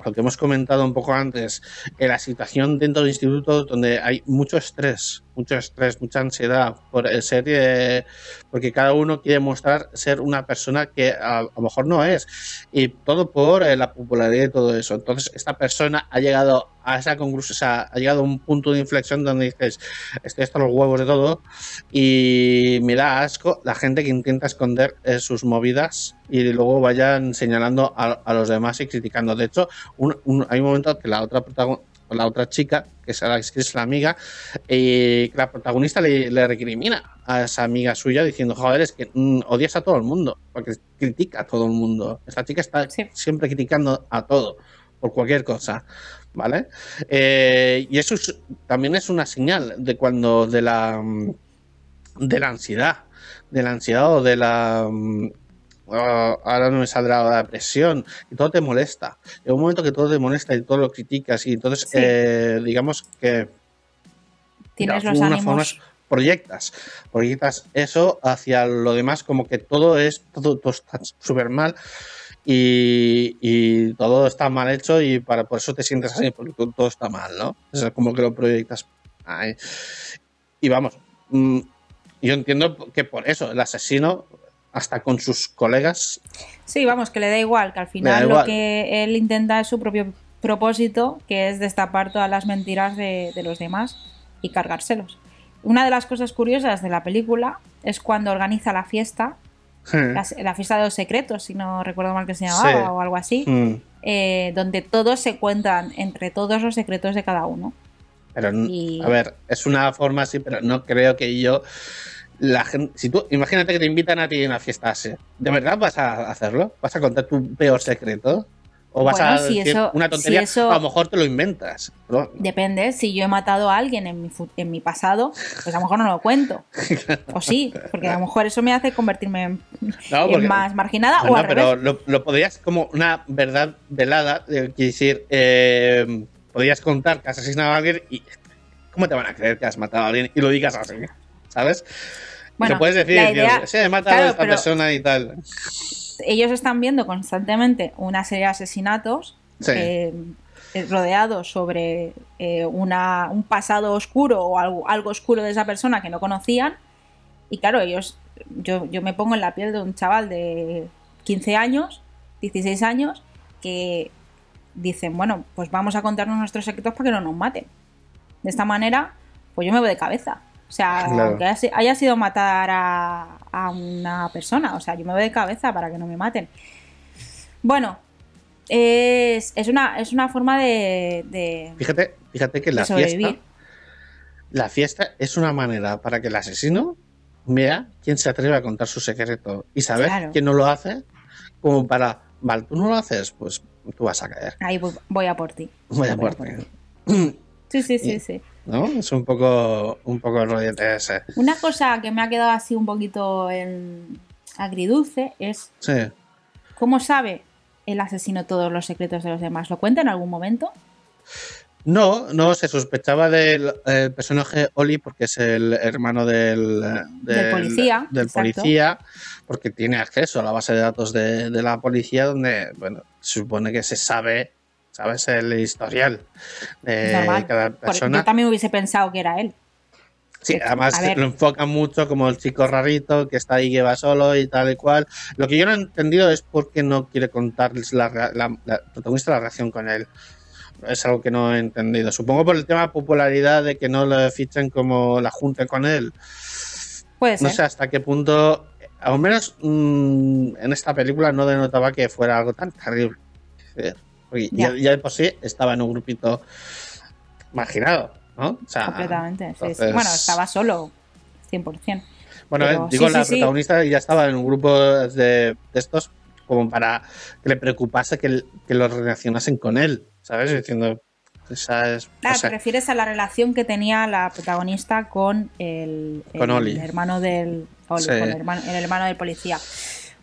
Speaker 1: lo que hemos comentado un poco antes, en la situación dentro del instituto donde hay mucho estrés, mucho estrés, mucha ansiedad por el ser, eh, porque cada uno quiere mostrar ser una persona que a, lo mejor no es, y todo por eh, la popularidad y todo eso. Entonces, esta persona ha llegado a esa conclusión, o sea, ha llegado a un punto de inflexión donde dices, estoy hasta los huevos de todo, y me da asco la gente que intenta esconder eh, sus movidas y luego vayan señalando a, a los demás y criticando. De hecho, un- un- hay un momento que la otra protagon- la otra chica, que es, la, que es la amiga, que la protagonista le, le recrimina a esa amiga suya diciendo, joder, es que mm, odias a todo el mundo, porque critica a todo el mundo. Esta chica está
Speaker 7: Sí.
Speaker 1: siempre criticando a todo, por cualquier cosa. ¿Vale? Eh, y eso es- también es una señal de cuando de la mm, de la ansiedad, de la ansiedad o de la ah, ahora no me saldrá la depresión y todo te molesta. Llega un momento que todo te molesta y todo lo criticas y entonces
Speaker 7: Sí.
Speaker 1: eh, digamos que
Speaker 7: Tienes
Speaker 1: de
Speaker 7: los
Speaker 1: alguna
Speaker 7: ánimos.
Speaker 1: forma proyectas, proyectas eso hacia lo demás como que todo es todo, todo está súper mal y, y todo está mal hecho y para por eso te sientes así porque todo, está mal, ¿no? Es como que lo proyectas ahí. y vamos mm, yo entiendo que por eso el asesino hasta con sus colegas
Speaker 7: Sí, vamos, que le da igual, que al final lo que él intenta es su propio propósito, que es destapar todas las mentiras de, de los demás y cargárselos. Una de las cosas curiosas de la película es cuando organiza la fiesta, la, la fiesta de los secretos, si no recuerdo mal que se llamaba
Speaker 1: Sí.
Speaker 7: o algo así,
Speaker 1: Mm,
Speaker 7: eh, donde todos se cuentan entre todos los secretos de cada uno.
Speaker 1: Pero,
Speaker 7: Y-
Speaker 1: a ver, es una forma así, pero no creo que yo. La gente, si tú, imagínate que te invitan a ti a una fiesta así. ¿De verdad vas a hacerlo? ¿Vas a contar tu peor secreto? ¿O vas
Speaker 7: Bueno,
Speaker 1: a
Speaker 7: si
Speaker 1: decir
Speaker 7: eso-
Speaker 1: una tontería?
Speaker 7: si eso-
Speaker 1: A lo mejor te lo inventas.
Speaker 7: Depende, si yo he matado a alguien en mi, en mi pasado, pues a lo mejor no lo cuento. *laughs* O sí, porque a lo mejor eso me hace convertirme en,
Speaker 1: No,
Speaker 7: más marginada
Speaker 1: Bueno,
Speaker 7: o al
Speaker 1: pero
Speaker 7: revés.
Speaker 1: lo, lo podrías como una verdad velada, eh, decir, eh, podrías contar que has asesinado a alguien y ¿cómo te van a creer que has matado a alguien y lo digas así? ¿Sabes?
Speaker 7: Bueno,
Speaker 1: puedes decir,
Speaker 7: la idea-
Speaker 1: matado
Speaker 7: claro,
Speaker 1: a esta persona y tal.
Speaker 7: ellos están viendo constantemente una serie de asesinatos
Speaker 1: Sí.
Speaker 7: eh, eh, rodeados sobre eh, una, un pasado oscuro o algo, algo oscuro de esa persona que no conocían. Y claro, ellos, yo, yo me pongo en la piel de un chaval de 15 años, 16 años, que dicen, bueno, pues vamos a contarnos nuestros secretos para que no nos maten. De esta manera, pues yo me voy de cabeza. O sea,
Speaker 1: Claro.
Speaker 7: aunque haya, si- haya sido matar a, a una persona, o sea, yo me voy de cabeza para que no me maten. Bueno, es, es, una, es una forma de... de-
Speaker 1: Fíjate, fíjate que la fiesta, la fiesta es una manera para que el asesino vea quién se atreve a contar su secreto y saber
Speaker 7: Claro.
Speaker 1: quién no lo hace, como para, vale, tú no lo haces, pues tú vas a caer.
Speaker 7: Ahí voy, voy a por ti.
Speaker 1: Voy a
Speaker 7: Voy a
Speaker 1: por
Speaker 7: por
Speaker 1: ti.
Speaker 7: Sí, sí, sí,
Speaker 1: Y-
Speaker 7: sí.
Speaker 1: ¿No? Es un poco, un poco el rollete ese.
Speaker 7: Una cosa que me ha quedado así un poquito en agridulce es
Speaker 1: Sí.
Speaker 7: cómo sabe el asesino todos los secretos de los demás. ¿Lo cuenta en algún momento?
Speaker 1: No, no, se sospechaba del el personaje Oli porque es el hermano del,
Speaker 7: Del policía,
Speaker 1: del policía, porque tiene acceso a la base de datos de, de la policía donde, bueno, se supone que se sabe, sabes, el historial de
Speaker 7: normal.
Speaker 1: cada persona.
Speaker 7: yo también hubiese pensado que era él.
Speaker 1: Sí, además lo enfocan mucho como el chico rarito que está ahí que va solo y tal y cual. Lo que yo no he entendido es por qué no quiere contarles la, la- la protagonista la relación con él. Es algo que no he entendido. Supongo por el tema de popularidad de que no lo fichen como la junta con él.
Speaker 7: Puede ser.
Speaker 1: No sé hasta qué punto, al menos mm, en esta película no denotaba que fuera algo tan terrible. Eh, porque Ya,
Speaker 7: Ya.
Speaker 1: ya de por sí estaba en un grupito marginado, ¿no? O sea,
Speaker 7: completamente. sí, sí.
Speaker 1: entonces-
Speaker 7: Bueno, estaba solo, 100%.
Speaker 1: Bueno,
Speaker 7: Pero
Speaker 1: eh, digo,
Speaker 7: sí,
Speaker 1: la
Speaker 7: sí, sí.
Speaker 1: protagonista ya estaba en un grupo de, de estos como para que le preocupase que, que lo relacionasen con él, ¿sabes? Diciendo, esa es... no
Speaker 7: Ah, te refieres a la relación que tenía la protagonista con el,
Speaker 1: Con
Speaker 7: el
Speaker 1: Oli.
Speaker 7: hermano del Oli,
Speaker 1: Sí.
Speaker 7: con el hermano, el hermano del policía.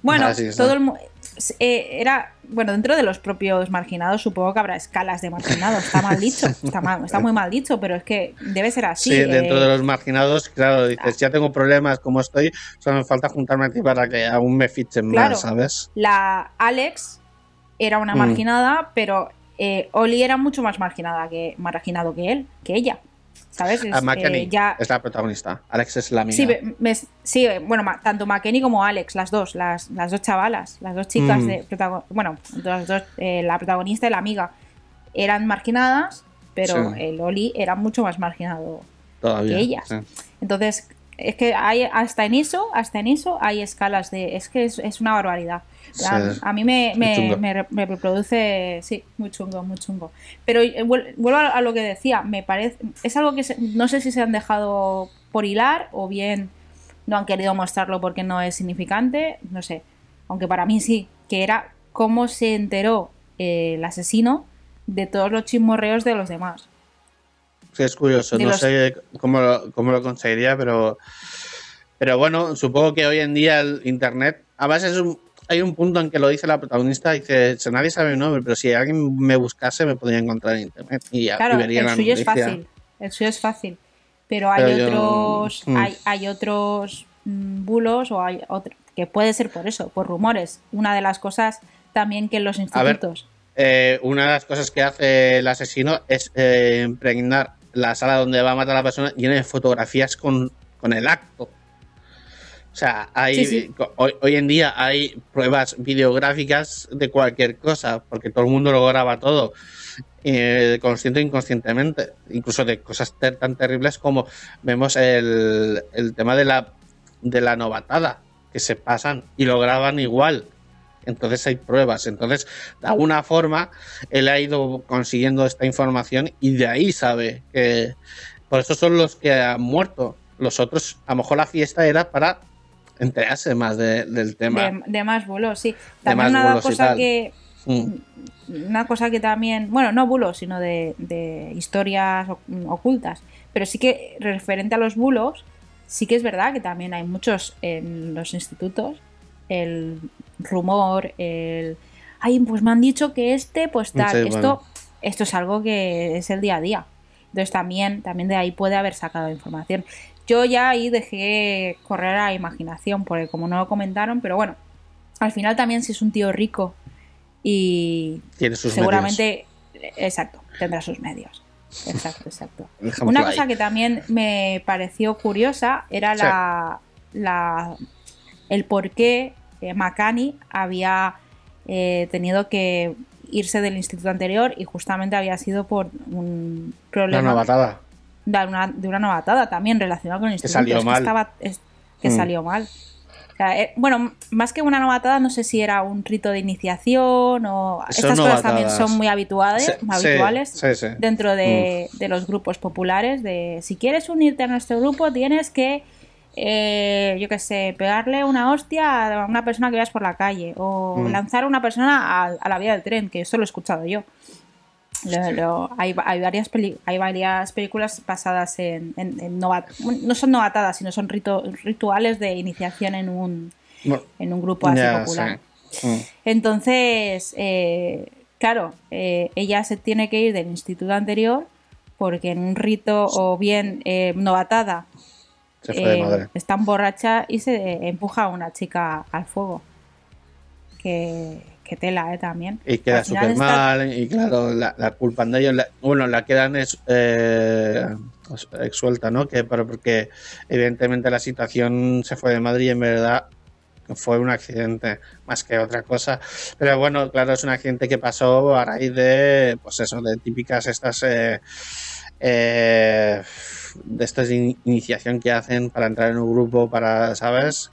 Speaker 7: Bueno, todo el eh, era bueno dentro de los propios marginados supongo que habrá escalas de marginados está mal dicho *laughs* está mal, está muy mal dicho pero es que debe ser así
Speaker 1: Sí, dentro
Speaker 7: eh,
Speaker 1: de los marginados, claro, dices, ya tengo problemas como estoy, solo me falta juntarme a ti para que aún me fichen
Speaker 7: Claro.
Speaker 1: más, ¿sabes?
Speaker 7: la Alex era una
Speaker 1: Mm.
Speaker 7: marginada pero eh, Oli era mucho más marginada que marginado que él que ella sabes Es,
Speaker 1: A McKenny
Speaker 7: eh, ya
Speaker 1: es la protagonista, Alex es la mía.
Speaker 7: Sí, me- me- sí, bueno, tanto McKenny como Alex, las dos, las, las dos chavalas, las dos chicas
Speaker 1: Mm.
Speaker 7: de protago- bueno, las dos, eh, la protagonista y la amiga eran marginadas, pero
Speaker 1: Sí.
Speaker 7: el Oli era mucho más marginado
Speaker 1: Todavía.
Speaker 7: que ellas.
Speaker 1: sí.
Speaker 7: Entonces, es que hay hasta en eso, hasta en eso hay escalas de, es que es, es una barbaridad.
Speaker 1: Sí.
Speaker 7: A, a mí me, me, me reproduce, sí, muy chungo, muy chungo. Pero eh, vuel- vuelvo a, a lo que decía, me parece, es algo que se- no sé si se han dejado por hilar o bien no han querido mostrarlo porque no es significante, no sé. Aunque para mí sí, que era cómo se enteró eh, el asesino de todos los chismorreos de los demás.
Speaker 1: Sí, es curioso,
Speaker 7: de
Speaker 1: no
Speaker 7: los-
Speaker 1: sé cómo lo, cómo lo conseguiría, pero, pero bueno, supongo que hoy en día el Internet, además es un, hay un punto en que lo dice la protagonista, dice, nadie sabe mi nombre, pero si alguien me buscase me podría encontrar en Internet y, ya- y
Speaker 7: Claro,
Speaker 1: vería
Speaker 7: el
Speaker 1: la
Speaker 7: suyo es fácil. El suyo es fácil. Pero hay
Speaker 1: Pero
Speaker 7: otros.
Speaker 1: mm.
Speaker 7: Hay, hay otros mm, bulos o hay otro, que puede ser por eso, por rumores. Una de las cosas también que en los
Speaker 1: A ver.
Speaker 7: institutos.
Speaker 1: Eh, una de las cosas que hace el asesino es eh, impregnar la sala donde va a matar a la persona llena de fotografías con, con el acto. O sea, hay,
Speaker 7: Sí, sí.
Speaker 1: co- Hoy, hoy en día hay pruebas videográficas de cualquier cosa, porque todo el mundo lo graba todo, eh, consciente e inconscientemente, incluso de cosas ter- tan terribles como vemos el, el tema de la, de la novatada, que se pasan y lo graban igual. Entonces hay pruebas. Entonces, de alguna forma, él ha ido consiguiendo esta información y de ahí sabe que. Por eso son los que han muerto. Los otros, a lo mejor la fiesta era para enterarse más de- del tema.
Speaker 7: De, de más bulos, sí.
Speaker 1: De
Speaker 7: También
Speaker 1: más
Speaker 7: una cosa que.
Speaker 1: Mm.
Speaker 7: Una cosa que también. Bueno, no bulos, sino de, de historias ocultas. Pero sí que referente a los bulos, sí que es verdad que también hay muchos en los institutos. El rumor, el. Ay, pues me han dicho que este, pues tal.
Speaker 1: Sí,
Speaker 7: esto,
Speaker 1: bueno.
Speaker 7: esto es algo que es el día a día. Entonces también, también de ahí puede haber sacado información. Yo ya ahí dejé correr a imaginación, porque como no lo comentaron, pero bueno, al final también si es un tío rico y
Speaker 1: Tiene sus
Speaker 7: seguramente, exacto, tendrá sus medios. Exacto, exacto. *laughs* Una cosa que también me pareció curiosa era
Speaker 1: Sí.
Speaker 7: la, la- el por qué eh, Makani había eh, tenido que irse del instituto anterior y justamente había sido por un
Speaker 1: Una
Speaker 7: problema
Speaker 1: novatada.
Speaker 7: De una, de una novatada también relacionada con el instituto.
Speaker 1: salió
Speaker 7: Es que
Speaker 1: mal.
Speaker 7: estaba- es- que
Speaker 1: Mm.
Speaker 7: salió mal. O sea, eh, bueno, más que una novatada, no sé si era un rito de iniciación o...
Speaker 1: Son
Speaker 7: Estas cosas también son muy habituales,
Speaker 1: Sí,
Speaker 7: habituales
Speaker 1: sí, sí.
Speaker 7: dentro de, de los grupos populares. De si quieres unirte a nuestro grupo, tienes que, eh, yo qué sé, pegarle una hostia a una persona que veas por la calle o
Speaker 1: Mm.
Speaker 7: lanzar a una persona a, a la vía del tren, que esto lo he escuchado yo. Lo- lo- hay, hay varias peli- hay varias películas basadas en, en- en nova- no son novatadas, sino son rito- rituales de iniciación en un,
Speaker 1: Bueno,
Speaker 7: en un grupo así popular.
Speaker 1: sí. Mm.
Speaker 7: Entonces, eh, claro, eh, ella se tiene que ir del instituto anterior porque en un rito o bien eh, novatada
Speaker 1: Se fue de
Speaker 7: eh,
Speaker 1: madre.
Speaker 7: está borracha y se empuja a una chica al fuego. Que, que tela, ¿eh? También.
Speaker 1: Y queda súper
Speaker 7: está-
Speaker 1: mal, y claro, la, la culpan de ellos. la- bueno, la quedan es, eh, exuelta, ¿no? Que, pero porque evidentemente la situación se fue de Madrid y en verdad fue un accidente más que otra cosa. Pero bueno, claro, es un accidente que pasó a raíz de, pues eso, de típicas estas. eh, eh, de esta in- iniciación que hacen para entrar en un grupo, para, ¿sabes?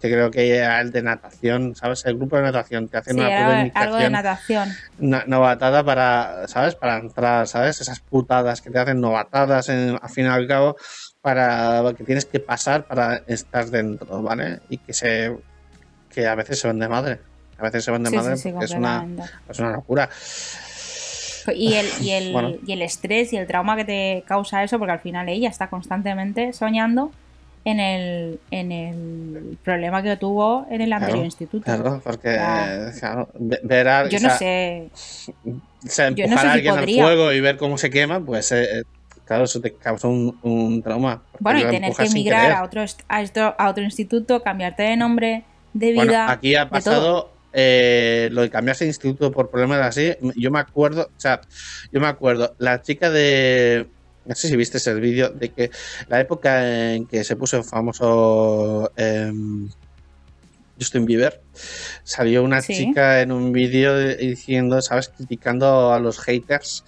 Speaker 1: Que creo que era el de natación, ¿sabes? El grupo de natación te hacen
Speaker 7: Sí,
Speaker 1: una
Speaker 7: algo de natación.
Speaker 1: no- novatada para, ¿sabes? Para entrar, ¿sabes? Esas putadas que te hacen novatadas en- al fin y al cabo para que tienes que pasar para estar dentro, ¿vale? Y que se que a veces se van de madre. A veces se van de
Speaker 7: Sí,
Speaker 1: madre
Speaker 7: sí,
Speaker 1: porque es una, es una locura.
Speaker 7: Y el, y, el, *laughs*
Speaker 1: Bueno.
Speaker 7: y el estrés y el trauma que te causa eso, porque al final ella está constantemente soñando en el, en el problema que tuvo en el anterior
Speaker 1: Claro,
Speaker 7: instituto.
Speaker 1: Claro, porque ver a,
Speaker 7: Yo
Speaker 1: o
Speaker 7: no
Speaker 1: sea,
Speaker 7: sé.
Speaker 1: o sea,
Speaker 7: yo
Speaker 1: empujar
Speaker 7: no sé
Speaker 1: a alguien
Speaker 7: podría.
Speaker 1: al fuego y ver cómo se quema, pues eh, eh, claro, eso te causa un, un trauma.
Speaker 7: Bueno, y tener que emigrar a otro, a, esto, a otro instituto, cambiarte de nombre, de vida.
Speaker 1: Bueno, aquí ha
Speaker 7: de todo.
Speaker 1: pasado eh, lo de cambiarse de instituto por problemas así. Yo me acuerdo, o sea, yo me acuerdo, la chica de. No sé si viste ese vídeo de que la época en que se puso famoso em, Justin Bieber, salió una
Speaker 7: Sí.
Speaker 1: chica en un vídeo diciendo, ¿sabes? Criticando a los haters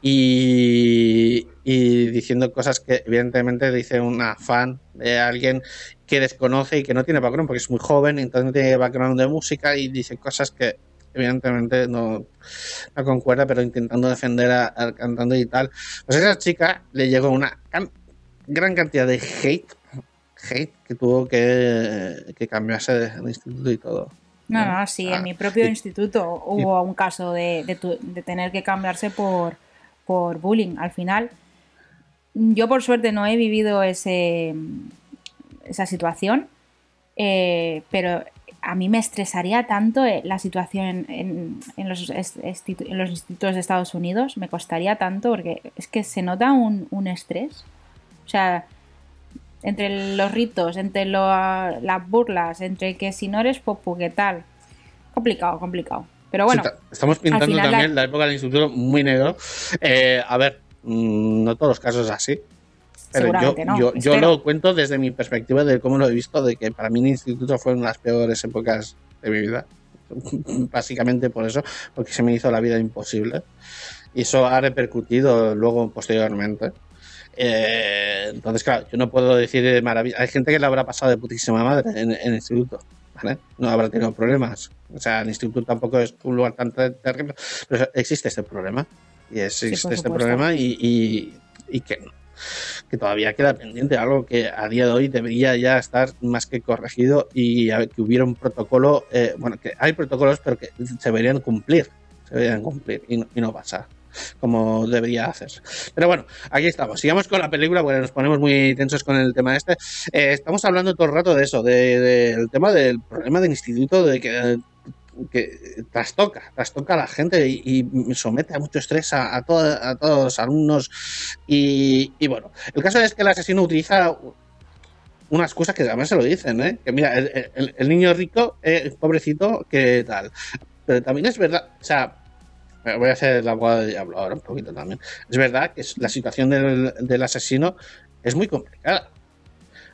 Speaker 1: y, y diciendo cosas que evidentemente dice una fan de alguien que desconoce y que no tiene background porque es muy joven, entonces no tiene background de música y dice cosas que evidentemente no, no concuerda, pero intentando defender al cantante y tal. Pues a esa chica le llegó una can- gran cantidad de hate, hate que tuvo que, que cambiarse de, de instituto y todo.
Speaker 7: No, no, sí,
Speaker 1: Ah,
Speaker 7: en mi propio
Speaker 1: y-
Speaker 7: instituto hubo un caso de, de tu- de tener que cambiarse por, por bullying. Al final, yo por suerte no he vivido ese, esa situación, eh, pero a mí me estresaría tanto eh, la situación en, en- los, en institutos de Estados Unidos, me costaría tanto porque es que se nota un, un estrés. O sea, entre los ritos, entre lo- las burlas, entre que si no eres popu, ¿qué tal? Complicado, complicado. Pero bueno,
Speaker 1: Sí, estamos pintando también
Speaker 7: la-
Speaker 1: la... época del instituto muy negro. Eh, a ver, no todos los casos es así. Pero yo,
Speaker 7: no,
Speaker 1: yo, yo lo cuento desde mi perspectiva de cómo lo he visto, de que para mí el instituto fueron las peores épocas de mi vida. *laughs* Básicamente por eso, porque se me hizo la vida imposible. Y eso ha repercutido luego posteriormente. Eh, entonces, claro, yo no puedo decir de maravilla. Hay gente que le habrá pasado de putísima madre en, en el instituto. ¿vale? No habrá tenido problemas. O sea, el instituto tampoco es un lugar tan ter- terrible. Pero existe este problema. Y existe
Speaker 7: por
Speaker 1: este
Speaker 7: supuesto.
Speaker 1: problema y, y- y que, que todavía queda pendiente. Algo que a día de hoy debería ya estar más que corregido y que hubiera un protocolo. eh, bueno, que hay protocolos, pero que se deberían cumplir. Se deberían cumplir y no, y no pasa como debería hacerse. Pero bueno, aquí estamos. Sigamos con la película porque nos ponemos muy tensos con el tema este. Eh, estamos hablando todo el rato de eso, de- del tema del problema del instituto, de que, que trastoca, trastoca a la gente y, somete a mucho estrés a, a, a todos los alumnos. Y, y bueno, el caso es que el asesino utiliza una excusa que además se lo dicen, ¿eh? Que mira, el, niño rico, eh, pobrecito, que tal. Pero también es verdad, o sea, voy a hacer el abogado del diablo ahora un poquito también. Es verdad que la situación del, del asesino es muy complicada.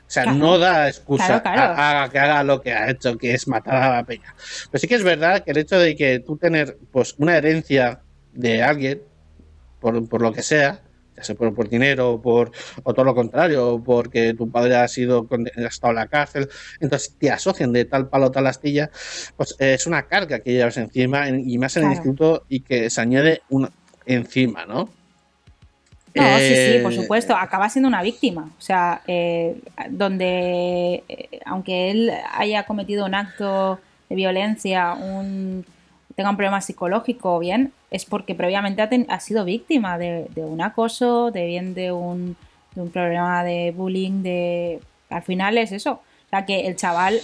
Speaker 1: O sea,
Speaker 7: Claro.
Speaker 1: no da excusa
Speaker 7: Claro, claro.
Speaker 1: A, a que haga lo que ha hecho, que es matar a la peña. Pero sí que es verdad que el hecho de que tú tener pues una herencia de alguien, por, por lo que sea, ya sea por, por dinero o por o todo lo contrario, porque tu padre ha sido ha estado en la cárcel, entonces te asocian de tal palo tal astilla, pues es una carga que llevas encima en- y más en el instituto y que se añade una encima, ¿no?
Speaker 7: No, sí, sí, por
Speaker 1: Eh,
Speaker 7: supuesto. Acaba siendo una víctima. O sea, eh, donde, eh, aunque él haya cometido un acto de violencia, un, tenga un problema psicológico, bien, es porque previamente ha, ten- ha sido víctima de, de un acoso, de bien de un, de un problema de bullying, de... Al final es eso. O sea, que el chaval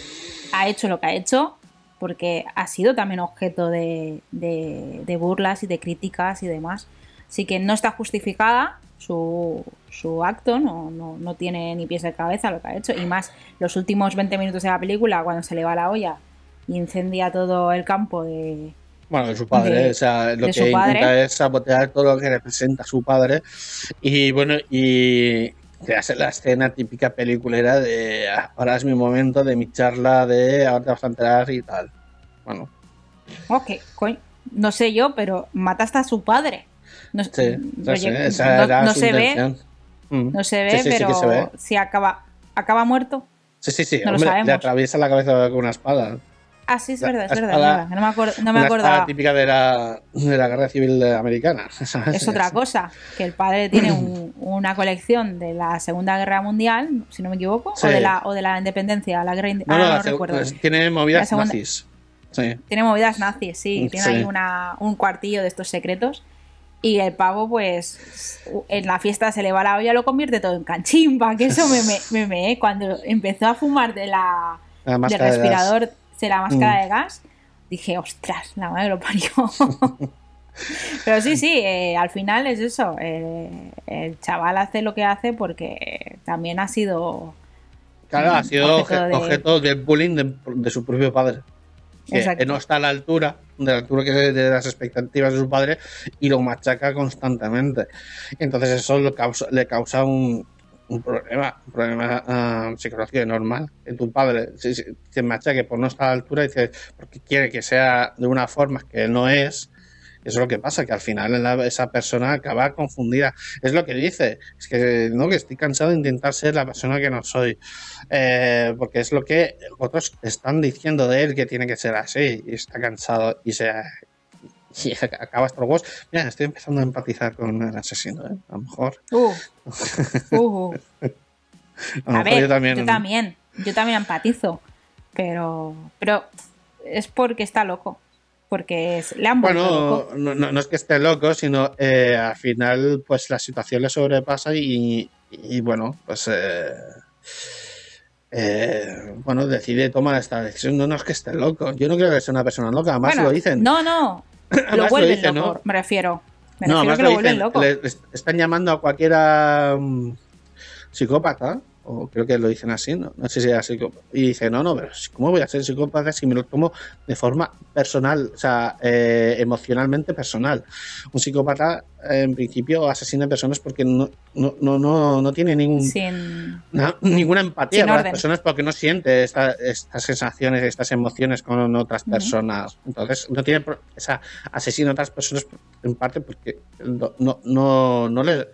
Speaker 7: ha hecho lo que ha hecho porque ha sido también objeto de, de- de burlas y de críticas y demás. Así que no está justificada su, su acto, no, no, no tiene ni pies de cabeza lo que ha hecho. Y más los últimos 20 minutos de la película, cuando se le va la olla y incendia todo el campo de...
Speaker 1: Bueno, de su padre,
Speaker 7: de-
Speaker 1: o sea, lo que
Speaker 7: padre.
Speaker 1: intenta es sabotear todo lo que representa a su padre. Y bueno, y crearse la escena típica peliculera de "Ah, ahora es mi momento de mi charla de ahora te vas a enterar y tal. Bueno,
Speaker 7: Ok, coño, no sé yo, pero mataste a su padre. No,
Speaker 1: sí, sé, esa
Speaker 7: no-
Speaker 1: era
Speaker 7: no se ve.
Speaker 1: Mm.
Speaker 7: no se ve,
Speaker 1: Sí, sí, sí
Speaker 7: pero
Speaker 1: que se ve.
Speaker 7: si acaba, acaba muerto.
Speaker 1: Sí, sí, sí,
Speaker 7: no lo
Speaker 1: hombre, le atraviesa la cabeza con una espada.
Speaker 7: Ah, sí, es
Speaker 1: La-
Speaker 7: verdad, es verdad,
Speaker 1: espada-
Speaker 7: No me, acuer- no me
Speaker 1: una
Speaker 7: acordaba.
Speaker 1: espada típica de la, de la guerra civil americana. *laughs* ¿sabes?
Speaker 7: Es otra cosa, que el padre tiene *clears throat* un- una colección de la Segunda Guerra Mundial, si no me equivoco,
Speaker 1: Sí.
Speaker 7: o, de la, o de la independencia, la guerra
Speaker 1: No,
Speaker 7: ahora
Speaker 1: no,
Speaker 7: no recuerdo.
Speaker 1: pues, tiene movidas
Speaker 7: segunda-
Speaker 1: nazis. Sí.
Speaker 7: Tiene movidas nazis, sí, tiene
Speaker 1: Sí.
Speaker 7: ahí una, un cuartillo de estos secretos. Y el pavo, pues, en la fiesta se le va la olla, lo convierte todo en canchimba, que eso me, me, me. Cuando empezó a fumar de la,
Speaker 1: La
Speaker 7: del
Speaker 1: de
Speaker 7: respirador, de la máscara
Speaker 1: Mm.
Speaker 7: de gas, dije, ostras, la madre lo parió. *laughs* Pero sí, sí, eh, al final es eso. eh, el chaval hace lo que hace porque también ha sido.
Speaker 1: Claro, ha sido
Speaker 7: objeto
Speaker 1: obje-
Speaker 7: de-
Speaker 1: objeto, del bullying de, de su propio padre. Que no está a la altura, de la altura que de las expectativas de su padre, y lo machaca constantemente. Entonces eso le causa, le causa un, un problema, un problema ah, psicológico normal. Que tu padre se, se- se machaque por no estar a la altura y dice, porque quiere que sea de una forma que no es. Eso es lo que pasa, que al final la- esa persona acaba confundida. Es lo que dice, es que no, que estoy cansado de intentar ser la persona que no soy. Eh, porque es lo que otros están diciendo de él que tiene que ser así. Y está cansado y se y acaba hasta los huevos. Mira, estoy empezando a empatizar con el asesino, ¿eh? A lo mejor.
Speaker 7: Uh, *laughs* uh, uh.
Speaker 1: A,
Speaker 7: A ver,
Speaker 1: yo también.
Speaker 7: yo también, yo también empatizo, pero, pero es porque está loco, porque es- vuelto
Speaker 1: Bueno,
Speaker 7: loco.
Speaker 1: no, no- no es que esté loco, sino eh, al final, pues la situación le sobrepasa y, y, bueno, pues eh, eh, bueno, decide tomar esta decisión. No, no es que esté loco. Yo no creo que sea una persona loca, además
Speaker 7: Bueno,
Speaker 1: lo dicen.
Speaker 7: No, no, *laughs* lo
Speaker 1: lo
Speaker 7: vuelven
Speaker 1: dicen,
Speaker 7: loco,
Speaker 1: ¿no?
Speaker 7: me refiero. Me
Speaker 1: No,
Speaker 7: refiero que
Speaker 1: lo
Speaker 7: lo vuelven loco.
Speaker 1: le- le están llamando a cualquiera mm, psicópata, o creo que lo dicen así, no, no sé si era psicópata, y dice, no, no, pero ¿cómo voy a ser psicópata si me lo tomo de forma personal, o sea, eh, emocionalmente personal? Un psicópata, en principio, asesina personas porque no, no, no, no, no tiene ningún,
Speaker 7: Sin,
Speaker 1: na- ninguna empatía con las personas porque no siente esta- estas sensaciones, estas emociones con otras personas. Entonces, no tiene. O sea, asesina a otras personas en parte porque no, no, no le.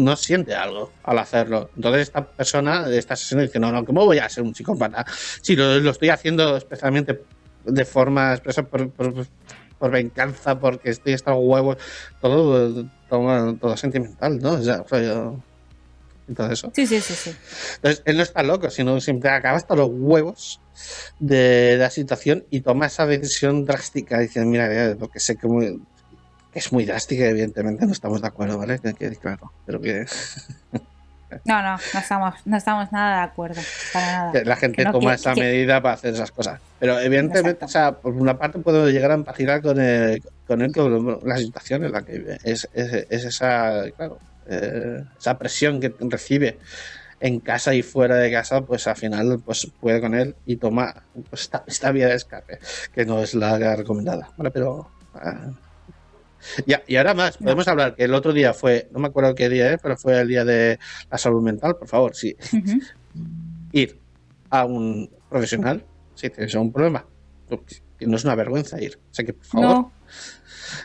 Speaker 1: No siente algo al hacerlo. Entonces, esta persona, esta asesino, dice: No, no, ¿cómo voy a ser un psicópata? Si lo, lo estoy haciendo especialmente de forma expresa por, por, por venganza, porque estoy hasta los huevos, todo, todo, todo sentimental, ¿no? O sea, rollo- y todo eso.
Speaker 7: sí, sí, sí, sí.
Speaker 1: Entonces, él no está loco, sino siempre acaba hasta los huevos de, la situación y toma esa decisión drástica. Dice, mira, porque sé que, muy- que es muy drástica, evidentemente no estamos de acuerdo, ¿vale? Que quede claro. Pero que, *laughs*
Speaker 7: No, no, no estamos, no estamos nada de acuerdo, para nada.
Speaker 1: la gente
Speaker 7: no,
Speaker 1: toma esa
Speaker 7: que-
Speaker 1: medida para hacer esas cosas. Pero evidentemente,
Speaker 7: Exacto.
Speaker 1: o sea, por una parte puedo llegar a empatizar con, el, con él, con la situación en la que vive. Es, es, es esa, claro, eh, esa presión que recibe en casa y fuera de casa, pues al final pues puede con él y toma pues, esta, esta vía de escape, que no es la recomendada. Vale, pero... ah. Ya, y ahora más, podemos hablar que el otro día fue, no me acuerdo qué día es, pero fue el día de la salud mental, por favor, sí. Ir a un profesional si tenéis algún problema. No es una vergüenza ir. O sea que, por favor,
Speaker 7: No,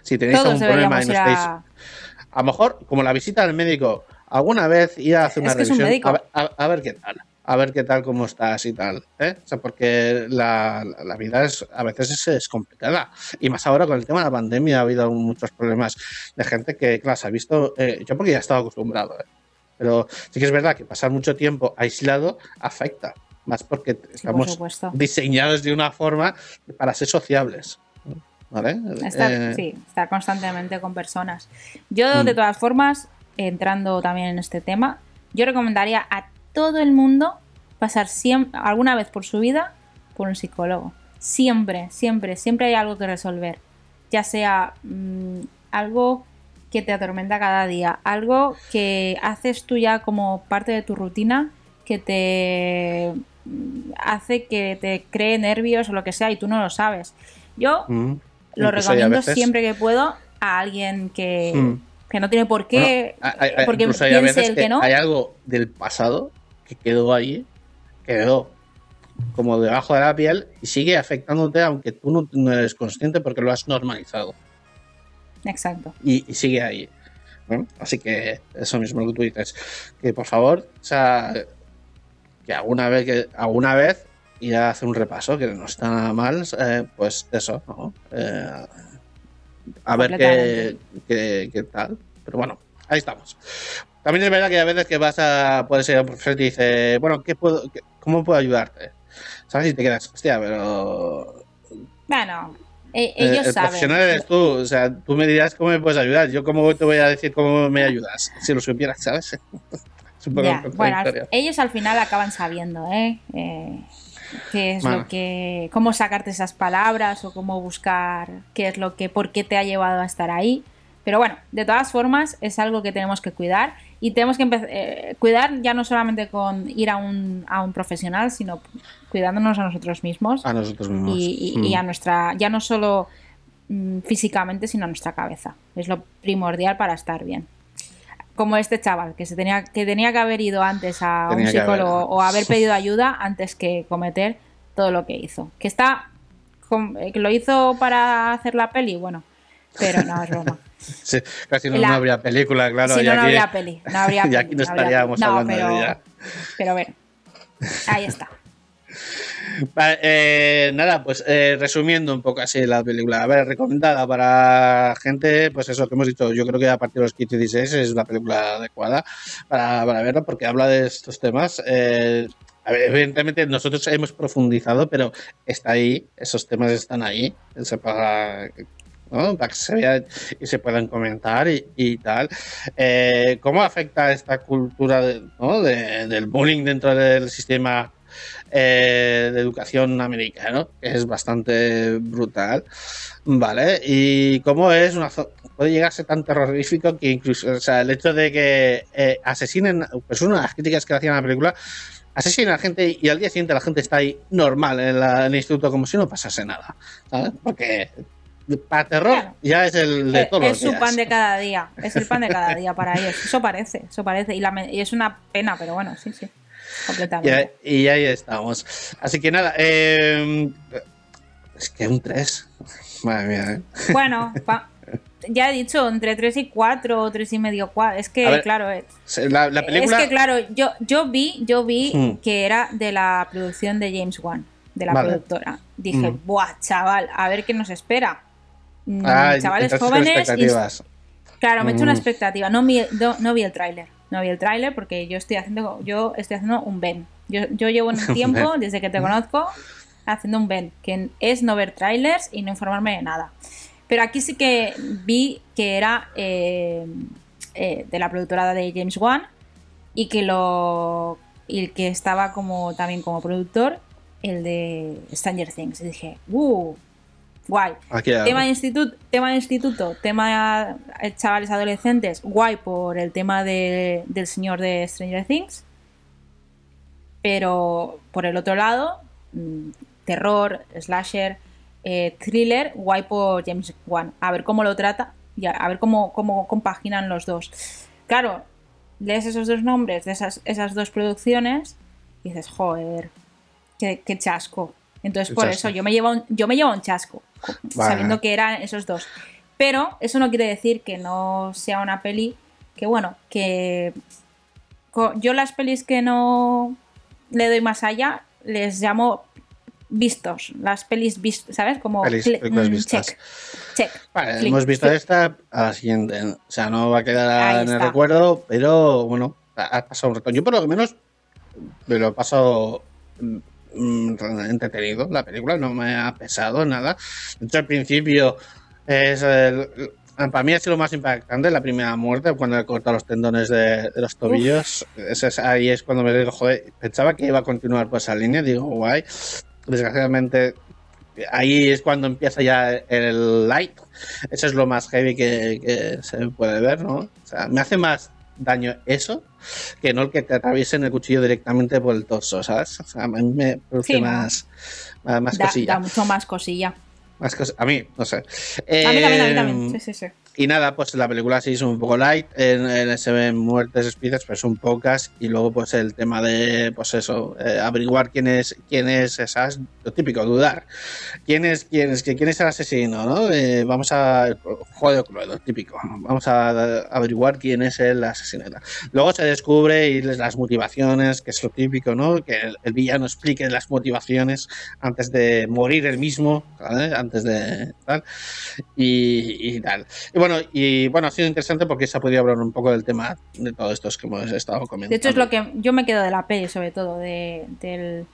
Speaker 1: si tenéis
Speaker 7: todos
Speaker 1: algún problema y no estáis
Speaker 7: a...
Speaker 1: a lo mejor, como la visita al médico, alguna vez ir a hacer una
Speaker 7: Es que es un
Speaker 1: revisión a, a- a ver qué tal. A ver qué tal, cómo estás y tal. ¿eh? O sea, porque la, la- la vida es, a veces es, es complicada. Y más ahora con el tema de la pandemia ha habido muchos problemas de gente que, claro, se ha visto. eh, yo porque ya estaba acostumbrado. ¿eh? Pero sí que es verdad que pasar mucho tiempo aislado afecta. Más porque
Speaker 7: por
Speaker 1: estamos diseñados de una forma para ser sociables. ¿Vale?
Speaker 7: Estar,
Speaker 1: Eh,
Speaker 7: sí, estar constantemente con personas. Yo,
Speaker 1: Mm.
Speaker 7: de todas formas, entrando también en este tema, yo recomendaría a todo el mundo pasar siempre, alguna vez por su vida por un psicólogo. Siempre, siempre, siempre hay algo que resolver. Ya sea mm, algo que te atormenta cada día, algo que haces tú ya como parte de tu rutina, que te mm, hace que te cree nervios o lo que sea y tú no lo sabes. Yo
Speaker 1: mm,
Speaker 7: lo
Speaker 1: incluso
Speaker 7: recomiendo siempre que puedo a alguien que,
Speaker 1: Mm.
Speaker 7: que no tiene por qué,
Speaker 1: Bueno, hay- hay-
Speaker 7: porque piense el que no.
Speaker 1: Hay algo del pasado que quedó ahí, quedó como debajo de la piel y sigue afectándote aunque tú no, no eres consciente porque lo has normalizado
Speaker 7: Exacto.
Speaker 1: y, y sigue ahí. ¿no? Así que eso mismo que tú dices, que por favor, o sea, que alguna vez, que alguna vez ir a hacer un repaso, que no está nada mal, eh, pues eso, ¿no? Eh, a ver qué, qué tal. Pero bueno, ahí estamos. También es verdad que a veces que vas a, puedes ir a un profesor y te dice, bueno, ¿qué puedo, qué- ¿cómo puedo ayudarte? ¿Sabes? Y te quedas, hostia, pero
Speaker 7: Bueno, e-
Speaker 1: eh,
Speaker 7: ellos
Speaker 1: el
Speaker 7: saben.
Speaker 1: profesional eres tú, o sea, tú me dirás cómo me puedes ayudar. Yo cómo te voy a decir cómo me ayudas, si lo supieras, ¿sabes? *laughs* es un poco
Speaker 7: Ya, Bueno, al- ellos al final acaban sabiendo, ¿eh? Eh, qué es
Speaker 1: Bueno.
Speaker 7: lo que, cómo sacarte esas palabras o cómo buscar qué es lo que, por qué te ha llevado a estar ahí. Pero bueno, de todas formas es algo que tenemos que cuidar y tenemos que empezar eh, cuidar ya no solamente con ir a un, a un profesional, sino cuidándonos a nosotros mismos
Speaker 1: a nosotros mismos.
Speaker 7: y, y-
Speaker 1: Mm.
Speaker 7: y a nuestra, ya no solo mm, físicamente, sino a nuestra cabeza. Es lo primordial para estar bien. Como este chaval, que se tenía que, tenía que haber ido antes a
Speaker 1: Tenía
Speaker 7: un
Speaker 1: haber.
Speaker 7: psicólogo o haber pedido *laughs* ayuda antes que cometer todo lo que hizo. Que está. eh, que lo hizo para hacer la peli, bueno, pero no es broma. *laughs*
Speaker 1: Sí, casi no,
Speaker 7: La-
Speaker 1: no habría película, claro.
Speaker 7: si
Speaker 1: y
Speaker 7: no, no
Speaker 1: aquí-
Speaker 7: habría peli. No habría *laughs*
Speaker 1: y
Speaker 7: peli,
Speaker 1: aquí no estaríamos
Speaker 7: peli. No,
Speaker 1: hablando
Speaker 7: pero,
Speaker 1: de ella.
Speaker 7: Pero bueno, ahí está. *laughs*
Speaker 1: Vale, eh, nada, pues eh, resumiendo un poco así la película. A ver, recomendada para gente, pues eso que hemos dicho, yo creo que a partir de los 15 y 16 es una película adecuada para, para verla porque habla de estos temas. Eh, a ver, evidentemente nosotros hemos profundizado, pero está ahí, esos temas están ahí, se para, ¿no? para que se vean y se puedan comentar y, tal. Eh, ¿Cómo afecta esta cultura de- del bullying dentro del sistema eh, de educación americano, que es bastante brutal, ¿vale? Y cómo es una puede llegar a ser tan terrorífico que incluso, el hecho de que eh, asesinen, pues una de las críticas que hacían a la película, asesinan a gente y al día siguiente la gente está ahí normal en, la- en el instituto como si no pasase nada, ¿sabes? Porque para terror
Speaker 7: Claro.
Speaker 1: ya es el de
Speaker 7: Eh,
Speaker 1: todos
Speaker 7: es
Speaker 1: los
Speaker 7: su
Speaker 1: días.
Speaker 7: pan de cada día. Es el pan de cada *laughs* día para ellos. Eso parece, eso parece. Y, la y es una pena, pero bueno, sí, sí. Completamente.
Speaker 1: y ahí estamos. Así que nada, eh, es que un 3. Madre mía, ¿eh?
Speaker 7: Bueno, pa- *laughs* ya he dicho, entre 3 y 4 o 3 y medio, 4. Es que,
Speaker 1: ver,
Speaker 7: claro, eh,
Speaker 1: La, la película.
Speaker 7: es que, claro, yo, yo vi, yo vi
Speaker 1: Hmm.
Speaker 7: que era de la producción de James Wan, de la
Speaker 1: Vale.
Speaker 7: productora. Dije,
Speaker 1: Hmm.
Speaker 7: buah, chaval, a ver qué nos espera. Mm,
Speaker 1: Ah,
Speaker 7: Chavales jóvenes. y-. Claro, me he hecho una
Speaker 1: Mm.
Speaker 7: expectativa. No vi, no, no vi el tráiler. No vi el tráiler porque yo estoy haciendo yo estoy haciendo un Ben. Yo, yo llevo un *laughs* tiempo, desde que te conozco, haciendo un Ben, que es no ver trailers y no informarme de nada. Pero aquí sí que vi que era eh, eh, de la productora de James Wan y que lo y que estaba como también como productor el de Stranger Things. Y dije, ¡uh! Guay. Tema de, instituto, tema de instituto, tema de chavales adolescentes, guay por el tema de- del señor de Stranger Things. Pero por el otro lado, mm, terror, slasher, eh, thriller, guay por James Wan. A ver cómo lo trata y a, a ver cómo, cómo compaginan los dos. Claro, lees esos dos nombres de esas, esas dos producciones y dices, joder, qué, qué chasco. Entonces, por
Speaker 1: chasco.
Speaker 7: eso yo me llevo un, yo me llevo un chasco,
Speaker 1: Vale.
Speaker 7: sabiendo que eran esos dos. Pero eso no quiere decir que no sea una peli que, bueno, que yo las pelis que no le doy más allá les llamo vistos, las pelis vistos, ¿sabes? Como
Speaker 1: Pelis-
Speaker 7: mm,
Speaker 1: vistas.
Speaker 7: check, check.
Speaker 1: Vale, hemos visto esta a la siguiente. O sea, no va a quedar
Speaker 7: Ahí
Speaker 1: en el recuerdo, pero bueno, ha pasado un rato. Yo por lo menos me lo he pasado mm, entretenido. La película no me ha pesado nada. De hecho, al principio es el- para mí ha sido lo más impactante la primera muerte cuando le corta los tendones de, de los tobillos. Ese es- ahí es cuando me digo, joder, pensaba que iba a continuar por esa línea. Digo, guay. Desgraciadamente ahí es cuando empieza ya el light. Eso es lo más heavy que, que se puede ver, ¿no? O sea, me hace más daño eso que no el que te atraviesen el cuchillo directamente por el torso, ¿sabes? O sea, a mí me produce más, más, más
Speaker 7: Da,
Speaker 1: cosilla.
Speaker 7: da mucho más cosilla.
Speaker 1: Más cos- a mí, no sé.
Speaker 7: A mí también, a mí también. Sí, sí, sí.
Speaker 1: Y nada, pues la película sí es un poco light, en, en se ven muertes explícitas, pero son pocas, y luego pues el tema de, pues eso, eh, averiguar quién es, quién es esas, lo típico, dudar, quién es, quién es, quién es el asesino, ¿no? Eh, vamos a, de Cluedo, típico, vamos a, averiguar quién es el asesino. Luego se descubre y las motivaciones, que es lo típico, ¿no? Que el, villano explique las motivaciones antes de morir él mismo. Antes de tal y, y tal. Y bueno, y bueno, ha sido interesante porque se ha podido hablar un poco del tema de todo esto que hemos estado comentando.
Speaker 7: De hecho, es lo que yo me quedo de la peli, sobre todo, de, del,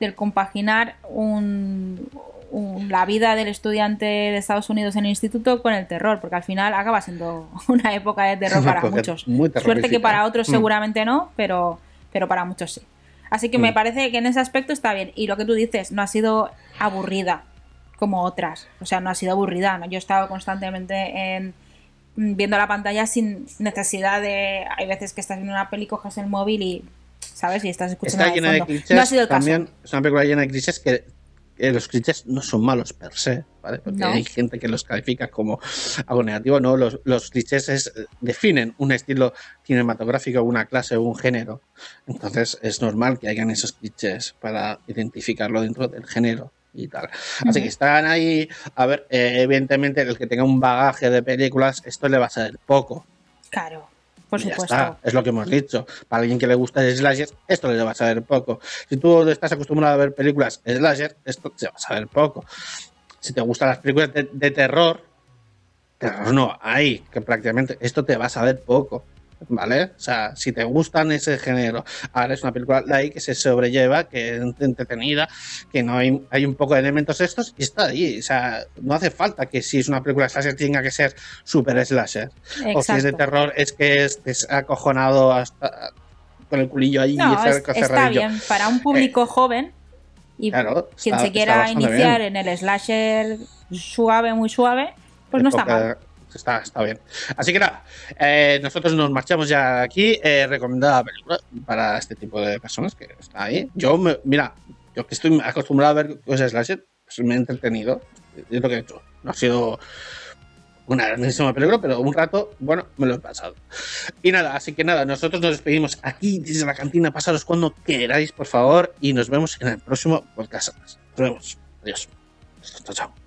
Speaker 7: del compaginar un, un- la vida del estudiante de Estados Unidos en el instituto con el terror, porque al final acaba siendo *laughs* una época de terror para muchos.
Speaker 1: muy
Speaker 7: Suerte que para otros
Speaker 1: Mm.
Speaker 7: seguramente no, pero, pero para muchos sí. Así que me
Speaker 1: Mm.
Speaker 7: parece que en ese aspecto está bien. Y lo que tú dices, no ha sido aburrida como otras. O sea, no ha sido aburrida. ¿no? Yo he estado constantemente en, mm, viendo la pantalla sin necesidad de. Hay veces que estás viendo una peli, coges el móvil y. ¿Sabes? Y estás escuchando.
Speaker 1: Está llena de
Speaker 7: fondo.
Speaker 1: clichés.
Speaker 7: No ha sido el
Speaker 1: también
Speaker 7: caso.
Speaker 1: es una película llena de clichés que, que los clichés no son malos per se, ¿vale? Porque
Speaker 7: No.
Speaker 1: hay gente que los califica como algo negativo. No, los, los clichés es- definen un estilo cinematográfico, una clase o un género. Entonces es normal que hayan esos clichés para identificarlo dentro del género y tal. Así que están ahí. A ver, eh, evidentemente, el que tenga un bagaje de películas, esto le va a ser poco.
Speaker 7: Claro, por supuesto.
Speaker 1: está, es lo que hemos dicho. Para alguien que le gusta el slasher, esto le va a saber poco. Si tú estás acostumbrado a ver películas slasher, esto te va a saber poco. Si te gustan las películas de, de terror, terror no hay, que prácticamente esto te va a saber poco. ¿Vale? O sea, si te gustan ese género, ahora es una película light que se sobrelleva, que es entretenida, que no hay, hay un poco de elementos estos y está ahí. O sea, no hace falta que si es una película slasher tenga que ser super slasher. O si es de
Speaker 7: Exacto.
Speaker 1: terror, es que estés acojonado hasta con el culillo ahí
Speaker 7: No,
Speaker 1: y
Speaker 7: es- está bien. Para un público joven y
Speaker 1: Eh, Claro,
Speaker 7: quien se quiera iniciar
Speaker 1: bien.
Speaker 7: en el slasher suave, muy suave, pues no está mal.
Speaker 1: Está, está bien. Así que nada, eh, nosotros nos marchamos ya aquí. Eh, recomendada película para este tipo de personas que está ahí. Yo, me- mira, yo que estoy acostumbrado a ver cosas slasher, pues me he entretenido. Es lo que he hecho. No ha sido una grandísima película, pero un rato, bueno, me lo he pasado. Y nada, así que nada, nosotros nos despedimos aquí desde la cantina. Pasaros cuando queráis, por favor, y nos vemos en el próximo podcast. Nos vemos. Adiós. Chao, chao.